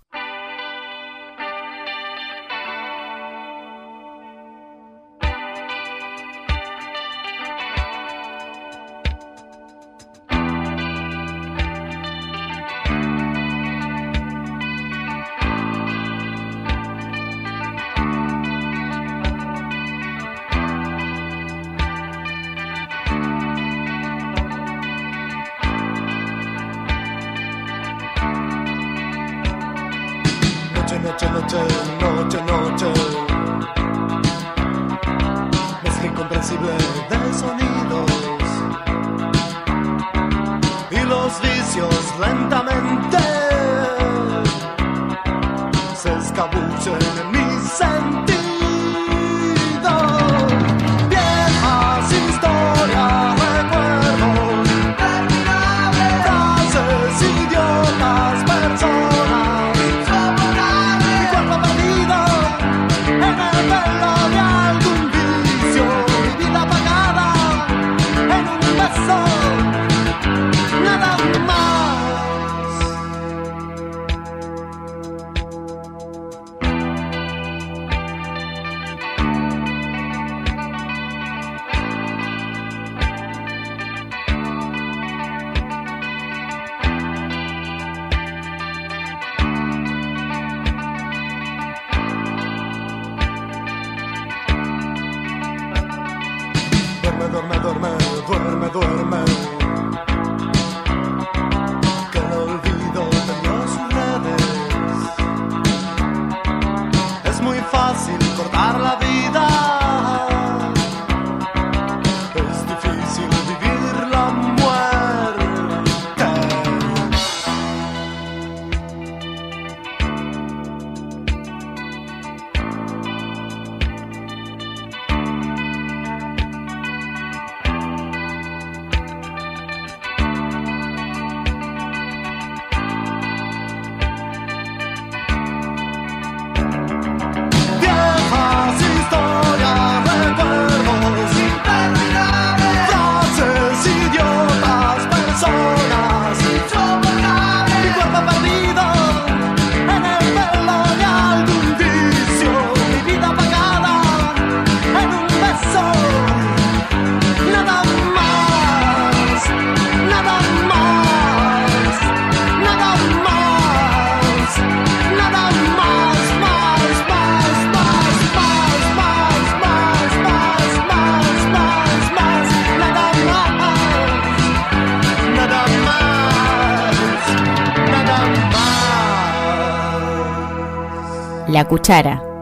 Duerme, duerme, duerme, duerme,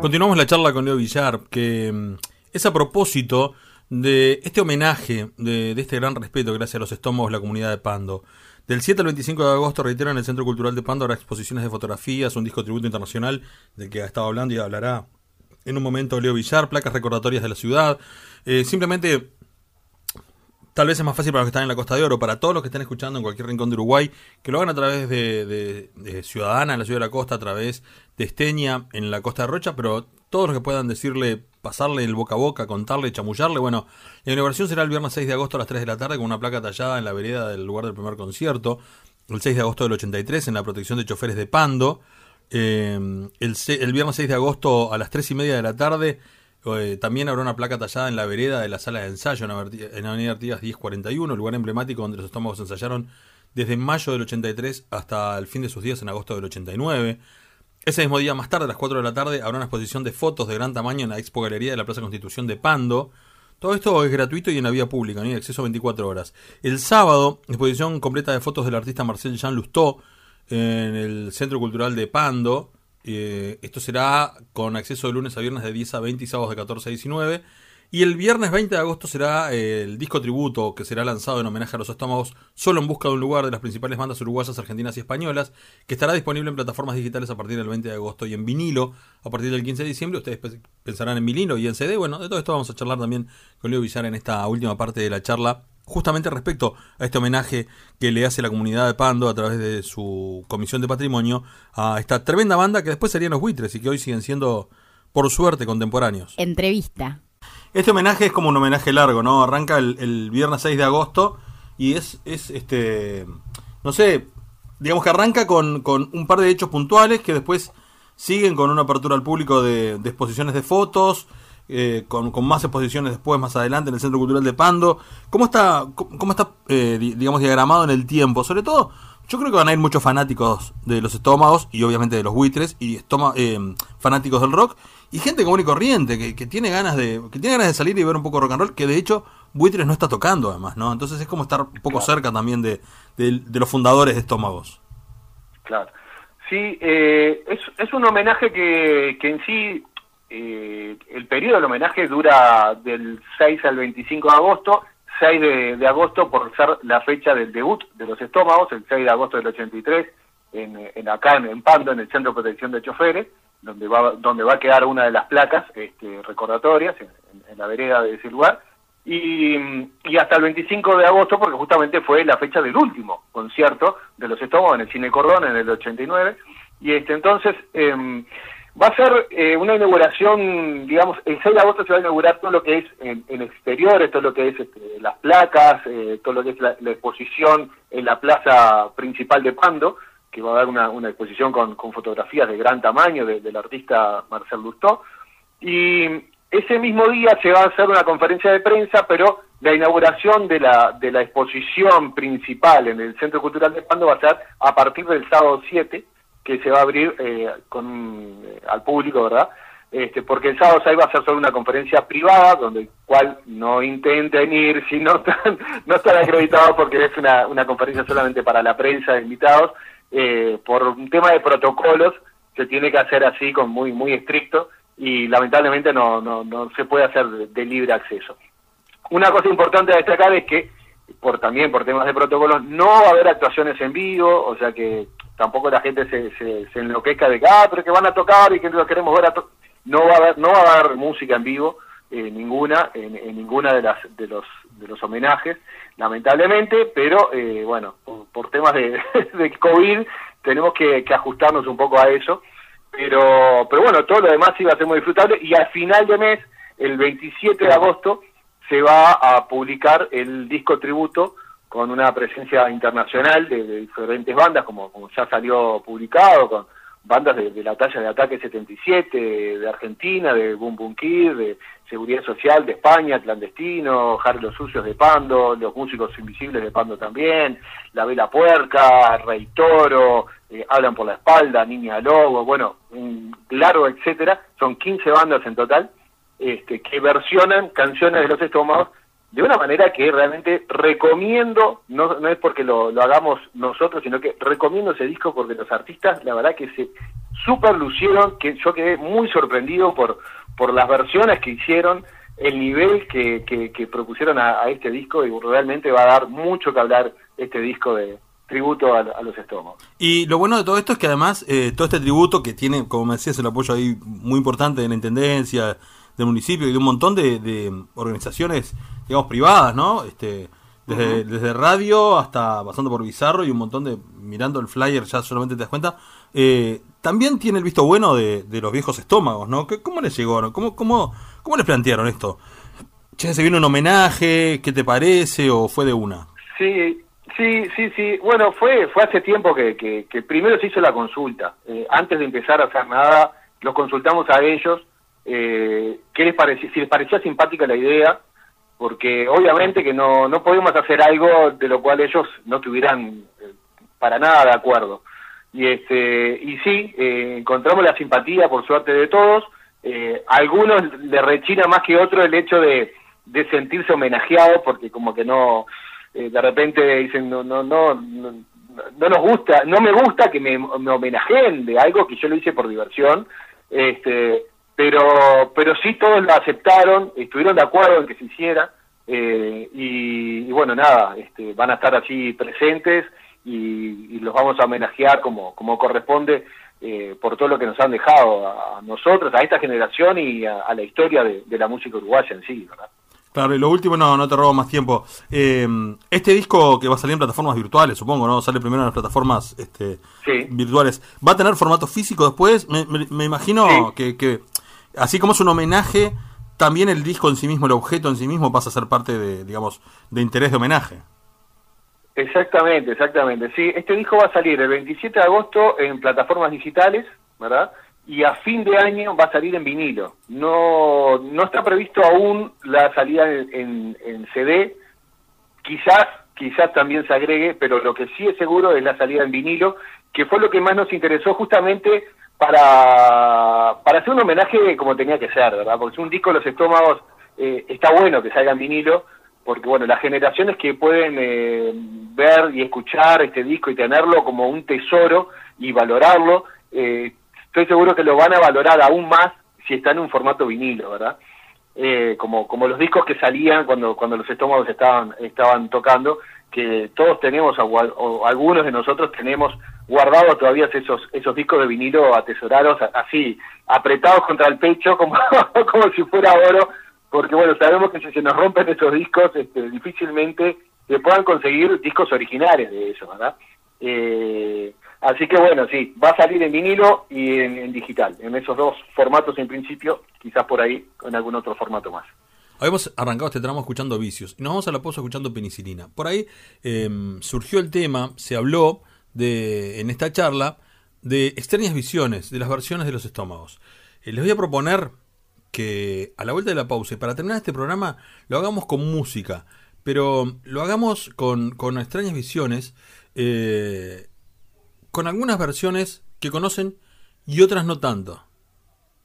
Continuamos la charla con Leo Villar, que mm, es a propósito de este homenaje, de, este gran respeto gracias a los estómagos la comunidad de Pando. Del 7 al 25 de agosto, reitero, en el Centro Cultural de Pando habrá exposiciones de fotografías, un disco tributo internacional del que ha estado hablando y hablará en un momento Leo Villar, placas recordatorias de la ciudad. Eh, simplemente Tal vez es más fácil para los que están en la Costa de Oro, para todos los que están escuchando en cualquier rincón de Uruguay, que lo hagan a través de, Ciudadana en la ciudad de la costa, a través de Esteña en la costa de Rocha, pero todos los que puedan decirle, pasarle el boca a boca, contarle, chamullarle. Bueno, la inauguración será el viernes 6 de agosto a las 3 de la tarde con una placa tallada en la vereda del lugar del primer concierto, el 6 de agosto del 83 en la protección de choferes de Pando, eh, el, el viernes 6 de agosto a las 3 y media de la tarde eh, también habrá una placa tallada en la vereda de la sala de ensayo en Avenida Artigas 1041, lugar emblemático donde los estómagos ensayaron desde mayo del 83 hasta el fin de sus días en agosto del 89. Ese mismo día, más tarde, a las 4 de la tarde, habrá una exposición de fotos de gran tamaño en la Expo Galería de la Plaza Constitución de Pando. Todo esto es gratuito y en la vía pública, ¿no? y acceso 24 horas. El sábado, exposición completa de fotos del artista Marcel Jean Lustó en el Centro Cultural de Pando. Eh, esto será con acceso de lunes a viernes de 10 a 20 y sábados de 14 a 19. Y el viernes 20 de agosto será eh, el disco tributo que será lanzado en homenaje a los estómagos solo en busca de un lugar de las principales bandas uruguayas, argentinas y españolas, que estará disponible en plataformas digitales a partir del 20 de agosto y en vinilo a partir del 15 de diciembre. Ustedes pe- pensarán en vinilo y en CD. Bueno, de todo esto vamos a charlar también con Leo Villar en esta última parte de la charla, justamente respecto a este homenaje que le hace la comunidad de Pando a través de su comisión de patrimonio a esta tremenda banda que después serían los buitres y que hoy siguen siendo, por suerte, contemporáneos. Entrevista. Este homenaje es como un homenaje largo, ¿no? Arranca el, viernes 6 de agosto y es, es este, no sé, digamos que arranca con, un par de hechos puntuales que después siguen con una apertura al público de, exposiciones de fotos, eh, con, más exposiciones después, más adelante, en el Centro Cultural de Pando. ¿Cómo está, cómo, está eh, di- digamos, diagramado en el tiempo? Sobre todo, yo creo que van a ir muchos fanáticos de los estómagos y obviamente de los buitres y eh, fanáticos del rock y gente común y corriente que, que tiene ganas de que tiene ganas de salir y ver un poco rock and roll que de hecho buitres no está tocando además no entonces es como estar un poco Claro. cerca también de, de- de los fundadores de estómagos Claro. Sí, eh, es, es un homenaje que, que en sí, eh, el periodo del homenaje dura del 6 al 25 de agosto, 6 de, de agosto por ser la fecha del debut de los estómagos, el 6 de agosto del 83, en, en acá en, en Pando, en el Centro de Protección de Choferes, donde va, donde va a quedar una de las placas este, recordatorias en, en- la vereda de ese lugar. Y, hasta el 25 de agosto, porque justamente fue la fecha del último concierto de los estómagos en el Cine Cordón en el 89. Y este entonces em, va a ser eh, una inauguración, digamos, el 6 de agosto se va a inaugurar todo lo que es en, en exteriores, todo lo que es este, las placas, eh, todo lo que es la, la exposición en la plaza principal de Pando, que va a dar una, una exposición con, con fotografías de gran tamaño de- del artista Marcel Lustó. Y ese mismo día se va a hacer una conferencia de prensa, pero la inauguración de la, de la exposición principal en el Centro Cultural de Pando va a ser a partir del sábado 7, que se va a abrir eh, con, eh, al público, ¿verdad? Este, porque el sábado 6 va a ser solo una conferencia privada, donde cual no intenten ir si no están, no están acreditados, porque es una, una conferencia solamente para la prensa de invitados. Eh, por un tema de protocolos, se tiene que hacer así, con muy, muy estricto, y lamentablemente no, no, no se puede hacer de, libre acceso. Una cosa importante a destacar es que, por también por temas de protocolos, no va a haber actuaciones en vivo, o sea que tampoco la gente se, se, enloquezca de que, ah, pero que van a tocar y que lo queremos ver a to-". No va a haber, no va a haber música en vivo, eh, ninguna, en, en ninguna de las de los de los homenajes, lamentablemente, pero eh, bueno, por, temas de, COVID tenemos que, que ajustarnos un poco a eso, pero pero bueno, todo lo demás va a ser muy disfrutable y al final de mes, el 27 de agosto, se va a publicar el disco tributo con una presencia internacional de, de diferentes bandas, como, como ya salió publicado, con bandas de, la talla de Ataque 77, de, de Argentina, de Boom Boom Kid, de Seguridad Social de España, Clandestino, Harry los Sucios de Pando, Los Músicos Invisibles de Pando también, La Vela Puerca, Rey Toro, eh, Hablan por la Espalda, Niña Lobo, bueno, un largo etcétera, son 15 bandas en total, este, que versionan canciones de los estómagos de una manera que realmente recomiendo, no, no es porque lo, lo hagamos nosotros, sino que recomiendo ese disco porque los artistas, la verdad que se super lucieron, que yo quedé muy sorprendido por, por las versiones que hicieron, el nivel que, que, que propusieron a, este disco y realmente va a dar mucho que hablar este disco de tributo a, a los estómagos. Y lo bueno de todo esto es que además eh, todo este tributo que tiene, como me decías, el apoyo ahí muy importante de la Intendencia, del municipio y de un montón de, de organizaciones, digamos, privadas, ¿no? Este, desde, radio hasta pasando por Bizarro y un montón de, mirando el flyer ya solamente te das cuenta, eh, también tiene el visto bueno de, de los viejos estómagos, ¿no? ¿Qué- ¿Cómo les llegó? no? ¿Cómo, cómo, ¿Cómo les plantearon esto? Che, ¿se viene un homenaje? ¿Qué te parece? ¿O fue de una? Sí, sí, sí, sí. Bueno, fue fue hace tiempo que, que, que primero se hizo la consulta. Eh, antes de empezar a hacer nada, los consultamos a ellos. Eh, ¿Qué les parecía? Si les parecía simpática la idea, porque obviamente que no, no podemos hacer algo de lo cual ellos no estuvieran eh, para nada de acuerdo. Y este y sí, eh, encontramos la simpatía, por suerte, de todos. Eh, algunos le rechina más que otros el hecho de, sentirse homenajeados, porque como que no, de repente dicen, no, no, no, no, no nos gusta, no me gusta que me, me homenajeen de algo que yo lo hice por diversión, este, pero, pero sí todos lo aceptaron, estuvieron de acuerdo en que se hiciera, eh, y, y bueno, nada, este, van a estar así presentes y, y los vamos a homenajear como, como corresponde eh, por todo lo que nos han dejado a, a nosotros, a esta generación y a, a la historia de, de la música uruguaya en sí, ¿verdad? Claro, y lo último, no, no te robo más tiempo. Eh, este disco que va a salir en plataformas virtuales, supongo, ¿no? Sale primero en las plataformas este, Sí. virtuales. ¿Va a tener formato físico después? Me, me- me imagino Sí. que, que, así como es un homenaje, también el disco en sí mismo, el objeto en sí mismo pasa a ser parte de, digamos, de interés de homenaje. Exactamente, exactamente. Sí, este disco va a salir el 27 de agosto en plataformas digitales, ¿verdad? Y a fin de año va a salir en vinilo. No, no está previsto aún la salida en, CD. Quizás, quizás también se agregue, pero lo que sí es seguro es la salida en vinilo, que fue lo que más nos interesó justamente para, para hacer un homenaje como tenía que ser, ¿verdad? Porque un disco de los estómagos eh, está bueno que salga en vinilo, porque bueno, las generaciones que pueden eh, ver y escuchar este disco y tenerlo como un tesoro y valorarlo, eh, estoy seguro que lo van a valorar aún más si está en un formato vinilo, ¿verdad? Eh, como, como los discos que salían cuando, cuando los estómagos estaban, estaban tocando, que todos tenemos, o, o algunos de nosotros tenemos guardados todavía esos, esos discos de vinilo atesorados, así, apretados contra el pecho, como, como si fuera oro, porque bueno, sabemos que si se nos rompen esos discos, este, difícilmente se puedan conseguir discos originales de ellos, ¿verdad? Eh, así que bueno, sí, va a salir en vinilo y en, en digital, en esos dos formatos en principio, quizás por ahí en algún otro formato más. Habíamos arrancado este tramo escuchando vicios y nos vamos a la pausa escuchando penicilina. Por ahí eh, surgió el tema, se habló de, en esta charla de extrañas visiones, de las versiones de los estómagos. Eh, les voy a proponer que a la vuelta de la pausa y para terminar este programa lo hagamos con música, pero lo hagamos con, con extrañas visiones, eh, con algunas versiones que conocen y otras no tanto.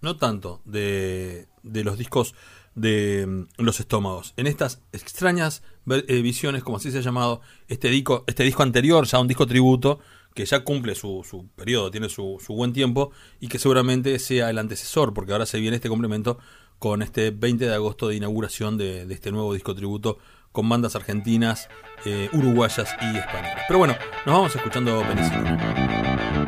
No tanto de, de los discos de mm, los estómagos. En estas extrañas eh, visiones, como así se ha llamado este disco, este disco anterior, ya un disco tributo, que ya cumple su, su periodo, tiene su, su buen tiempo, y que seguramente sea el antecesor, porque ahora se viene este complemento con este 20 de agosto de inauguración de, este nuevo disco tributo con bandas argentinas, eh, uruguayas y españolas. Pero bueno, nos vamos escuchando Penicilina.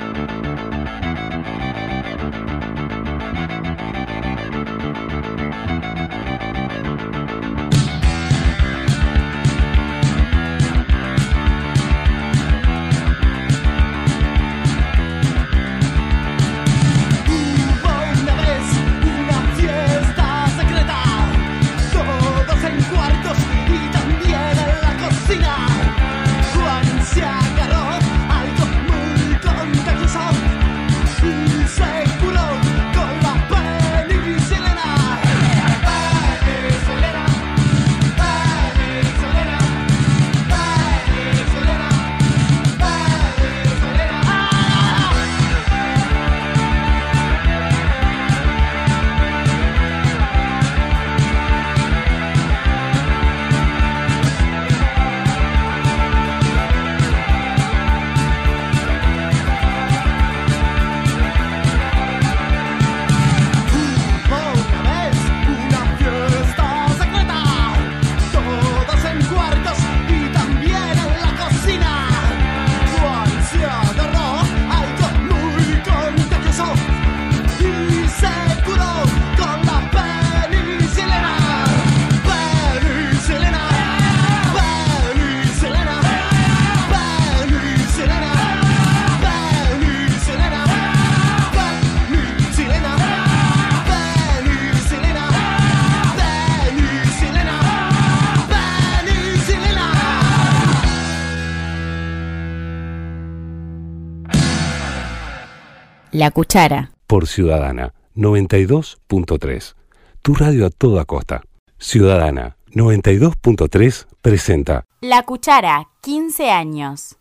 La cuchara. Por Ciudadana 92.3. Tu radio a toda costa. Ciudadana 92.3 presenta La cuchara, 15 años.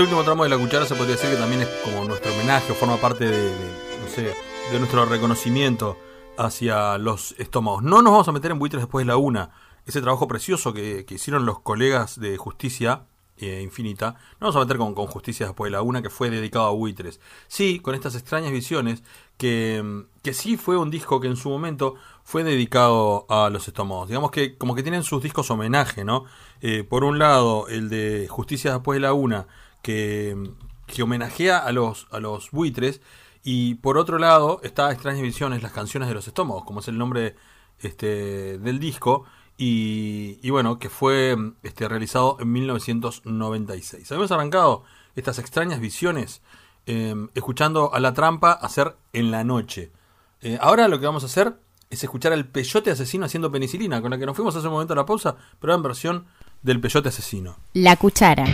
Y este último tramo de la cuchara se podría decir que también es como nuestro homenaje o forma parte de, no sé, de nuestro reconocimiento hacia los estómagos. No nos vamos a meter en buitres después de la una. Ese trabajo precioso que, que hicieron los colegas de Justicia eh, Infinita. No vamos a meter con, con Justicia después de la una, que fue dedicado a buitres. Sí, con estas extrañas visiones, que, que sí fue un disco que en su momento fue dedicado a los estómagos. Digamos que como que tienen sus discos homenaje, ¿no? Eh, por un lado, el de Justicia después de la una, que, homenajea a los, a los buitres. Y por otro lado, está Extrañas Visiones, las canciones de los estómagos, como es el nombre este, del disco. Y, y bueno, que fue este, realizado en 1996. Habíamos arrancado estas extrañas visiones eh, escuchando a la trampa hacer en la noche. Eh, ahora lo que vamos a hacer es escuchar al peyote asesino haciendo penicilina, con la que nos fuimos hace un momento a la pausa, pero en versión del peyote asesino. La cuchara.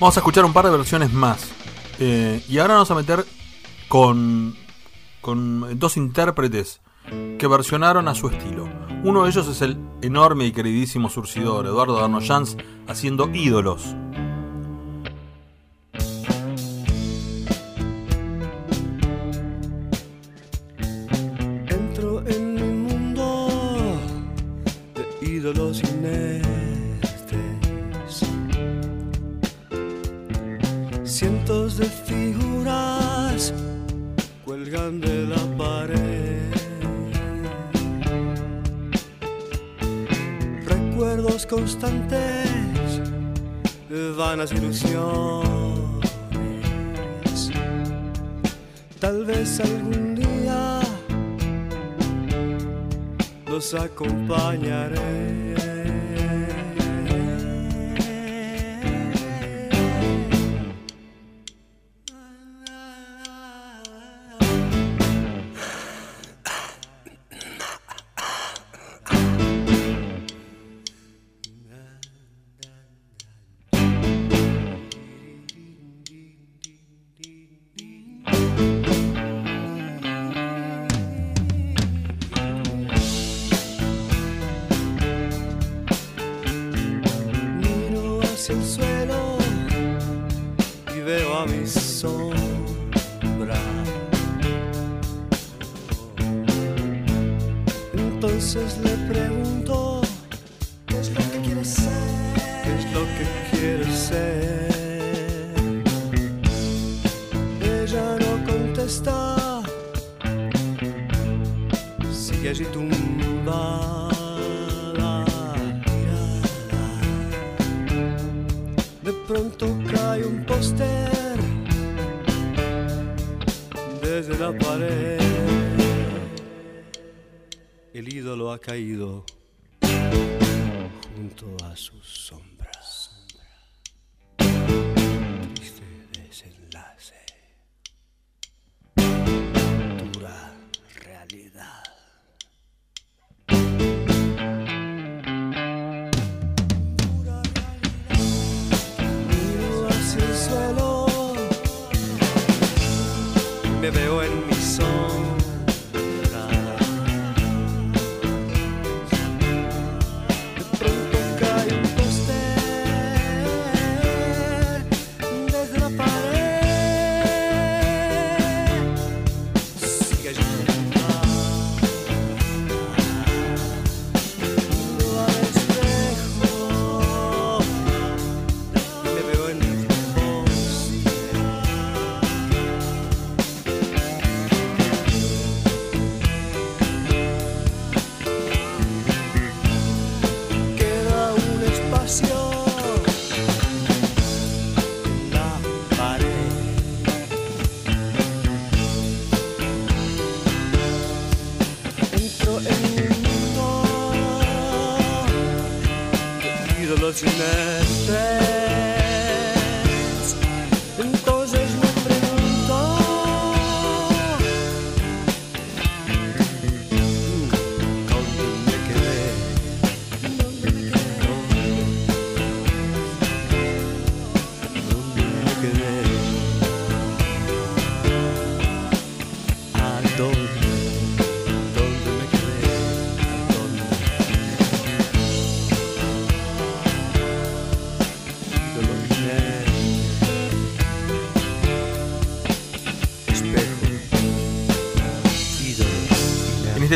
Vamos a escuchar un par de versiones más. Eh, y ahora nos vamos a meter con, con dos intérpretes que versionaron a su estilo. Uno de ellos es el enorme y queridísimo surcidor Eduardo Darnoyans haciendo ídolos. El ídolo ha caído junto a sus sombras. Triste desenlace. Dura realidad. Miro hacia el suelo. Me veo en mi ídolos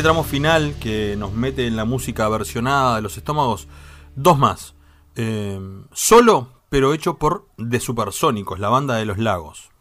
tramo final que nos mete en la música versionada de los estómagos, dos más. Eh, solo, pero hecho por The Supersónicos, la banda de los lagos.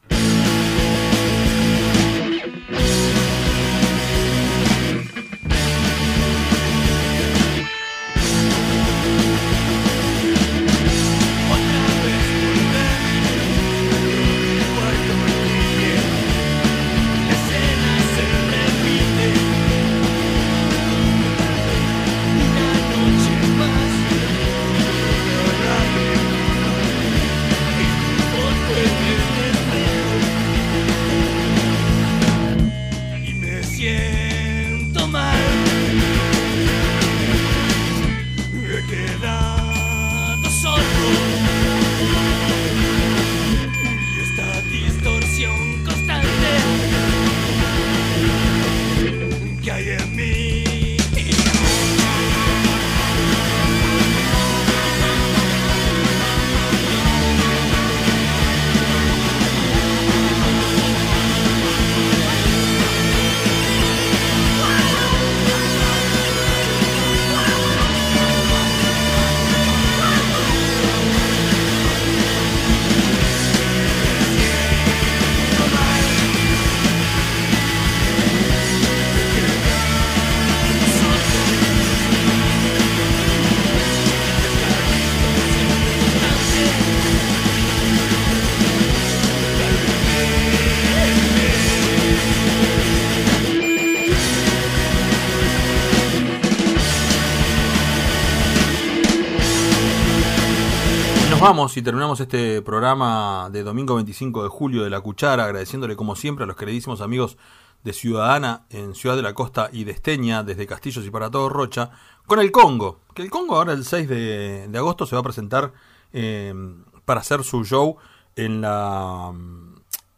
Vamos y terminamos este programa de domingo 25 de julio de La Cuchara, agradeciéndole como siempre a los queridísimos amigos de Ciudadana en Ciudad de la Costa y de Esteña, desde Castillos y para todo Rocha, con el Congo, que el Congo ahora el 6 de, agosto se va a presentar eh, para hacer su show en la,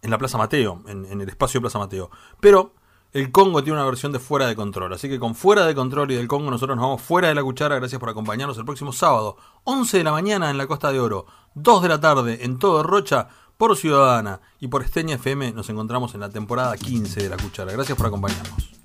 en la Plaza Mateo, en, en el espacio de Plaza Mateo. Pero el Congo tiene una versión de Fuera de Control, así que con Fuera de Control y del Congo nosotros nos vamos fuera de la cuchara, gracias por acompañarnos el próximo sábado, 11 de la mañana en la Costa de Oro, 2 de la tarde en todo Rocha, por Ciudadana y por Esteña FM nos encontramos en la temporada 15 de La Cuchara. Gracias por acompañarnos.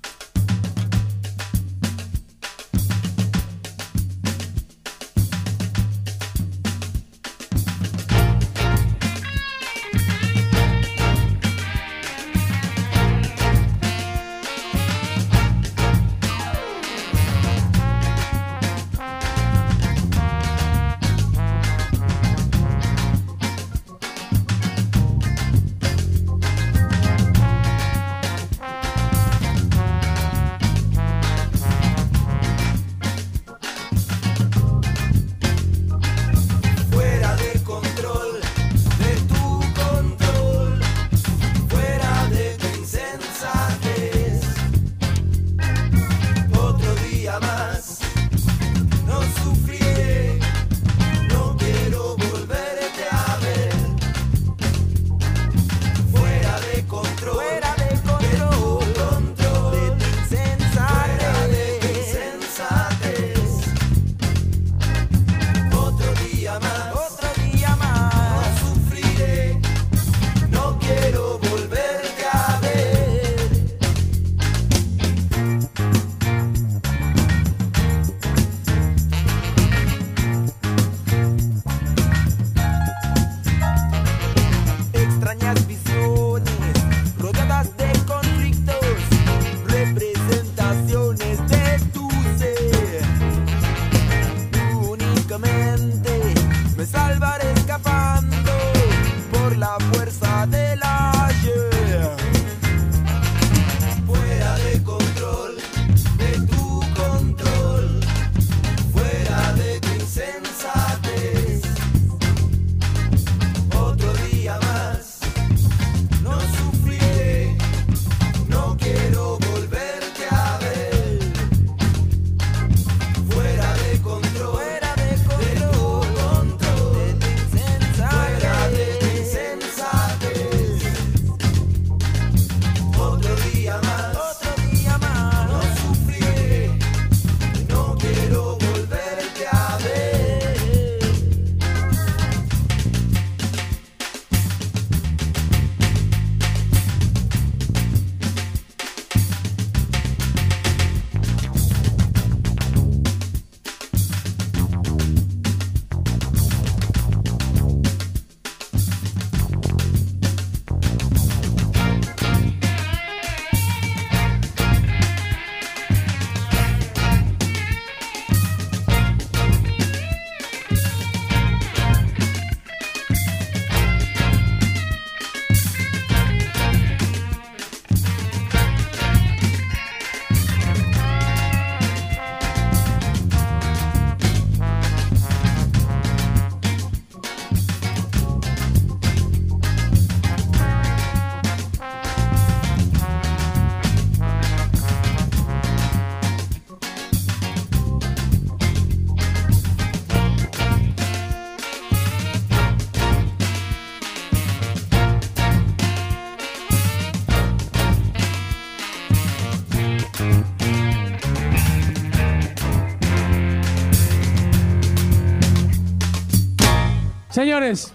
Señores,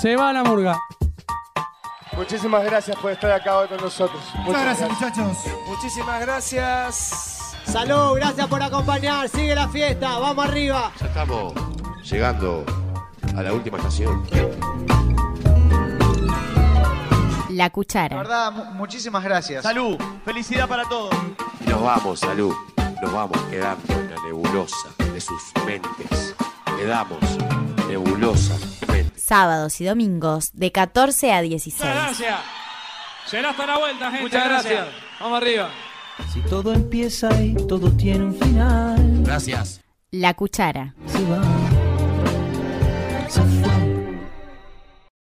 se va la murga. Muchísimas gracias por estar acá hoy con nosotros. Muchas gracias, muchachos. Muchísimas gracias. Salud, gracias por acompañar. Sigue la fiesta, vamos arriba. Ya estamos llegando a la última estación. La La cuchara. verdad, mu- muchísimas gracias. Salud, felicidad para todos. Y nos vamos, salud. Nos vamos quedando en la nebulosa de sus mentes. Quedamos nebulosa. Sábados y domingos de 14 a 16. gracias. Será hasta la vuelta, gente. Muchas gracias. Vamos arriba. Si todo empieza y todo tiene un final. Gracias. La cuchara. Se va. Se fue.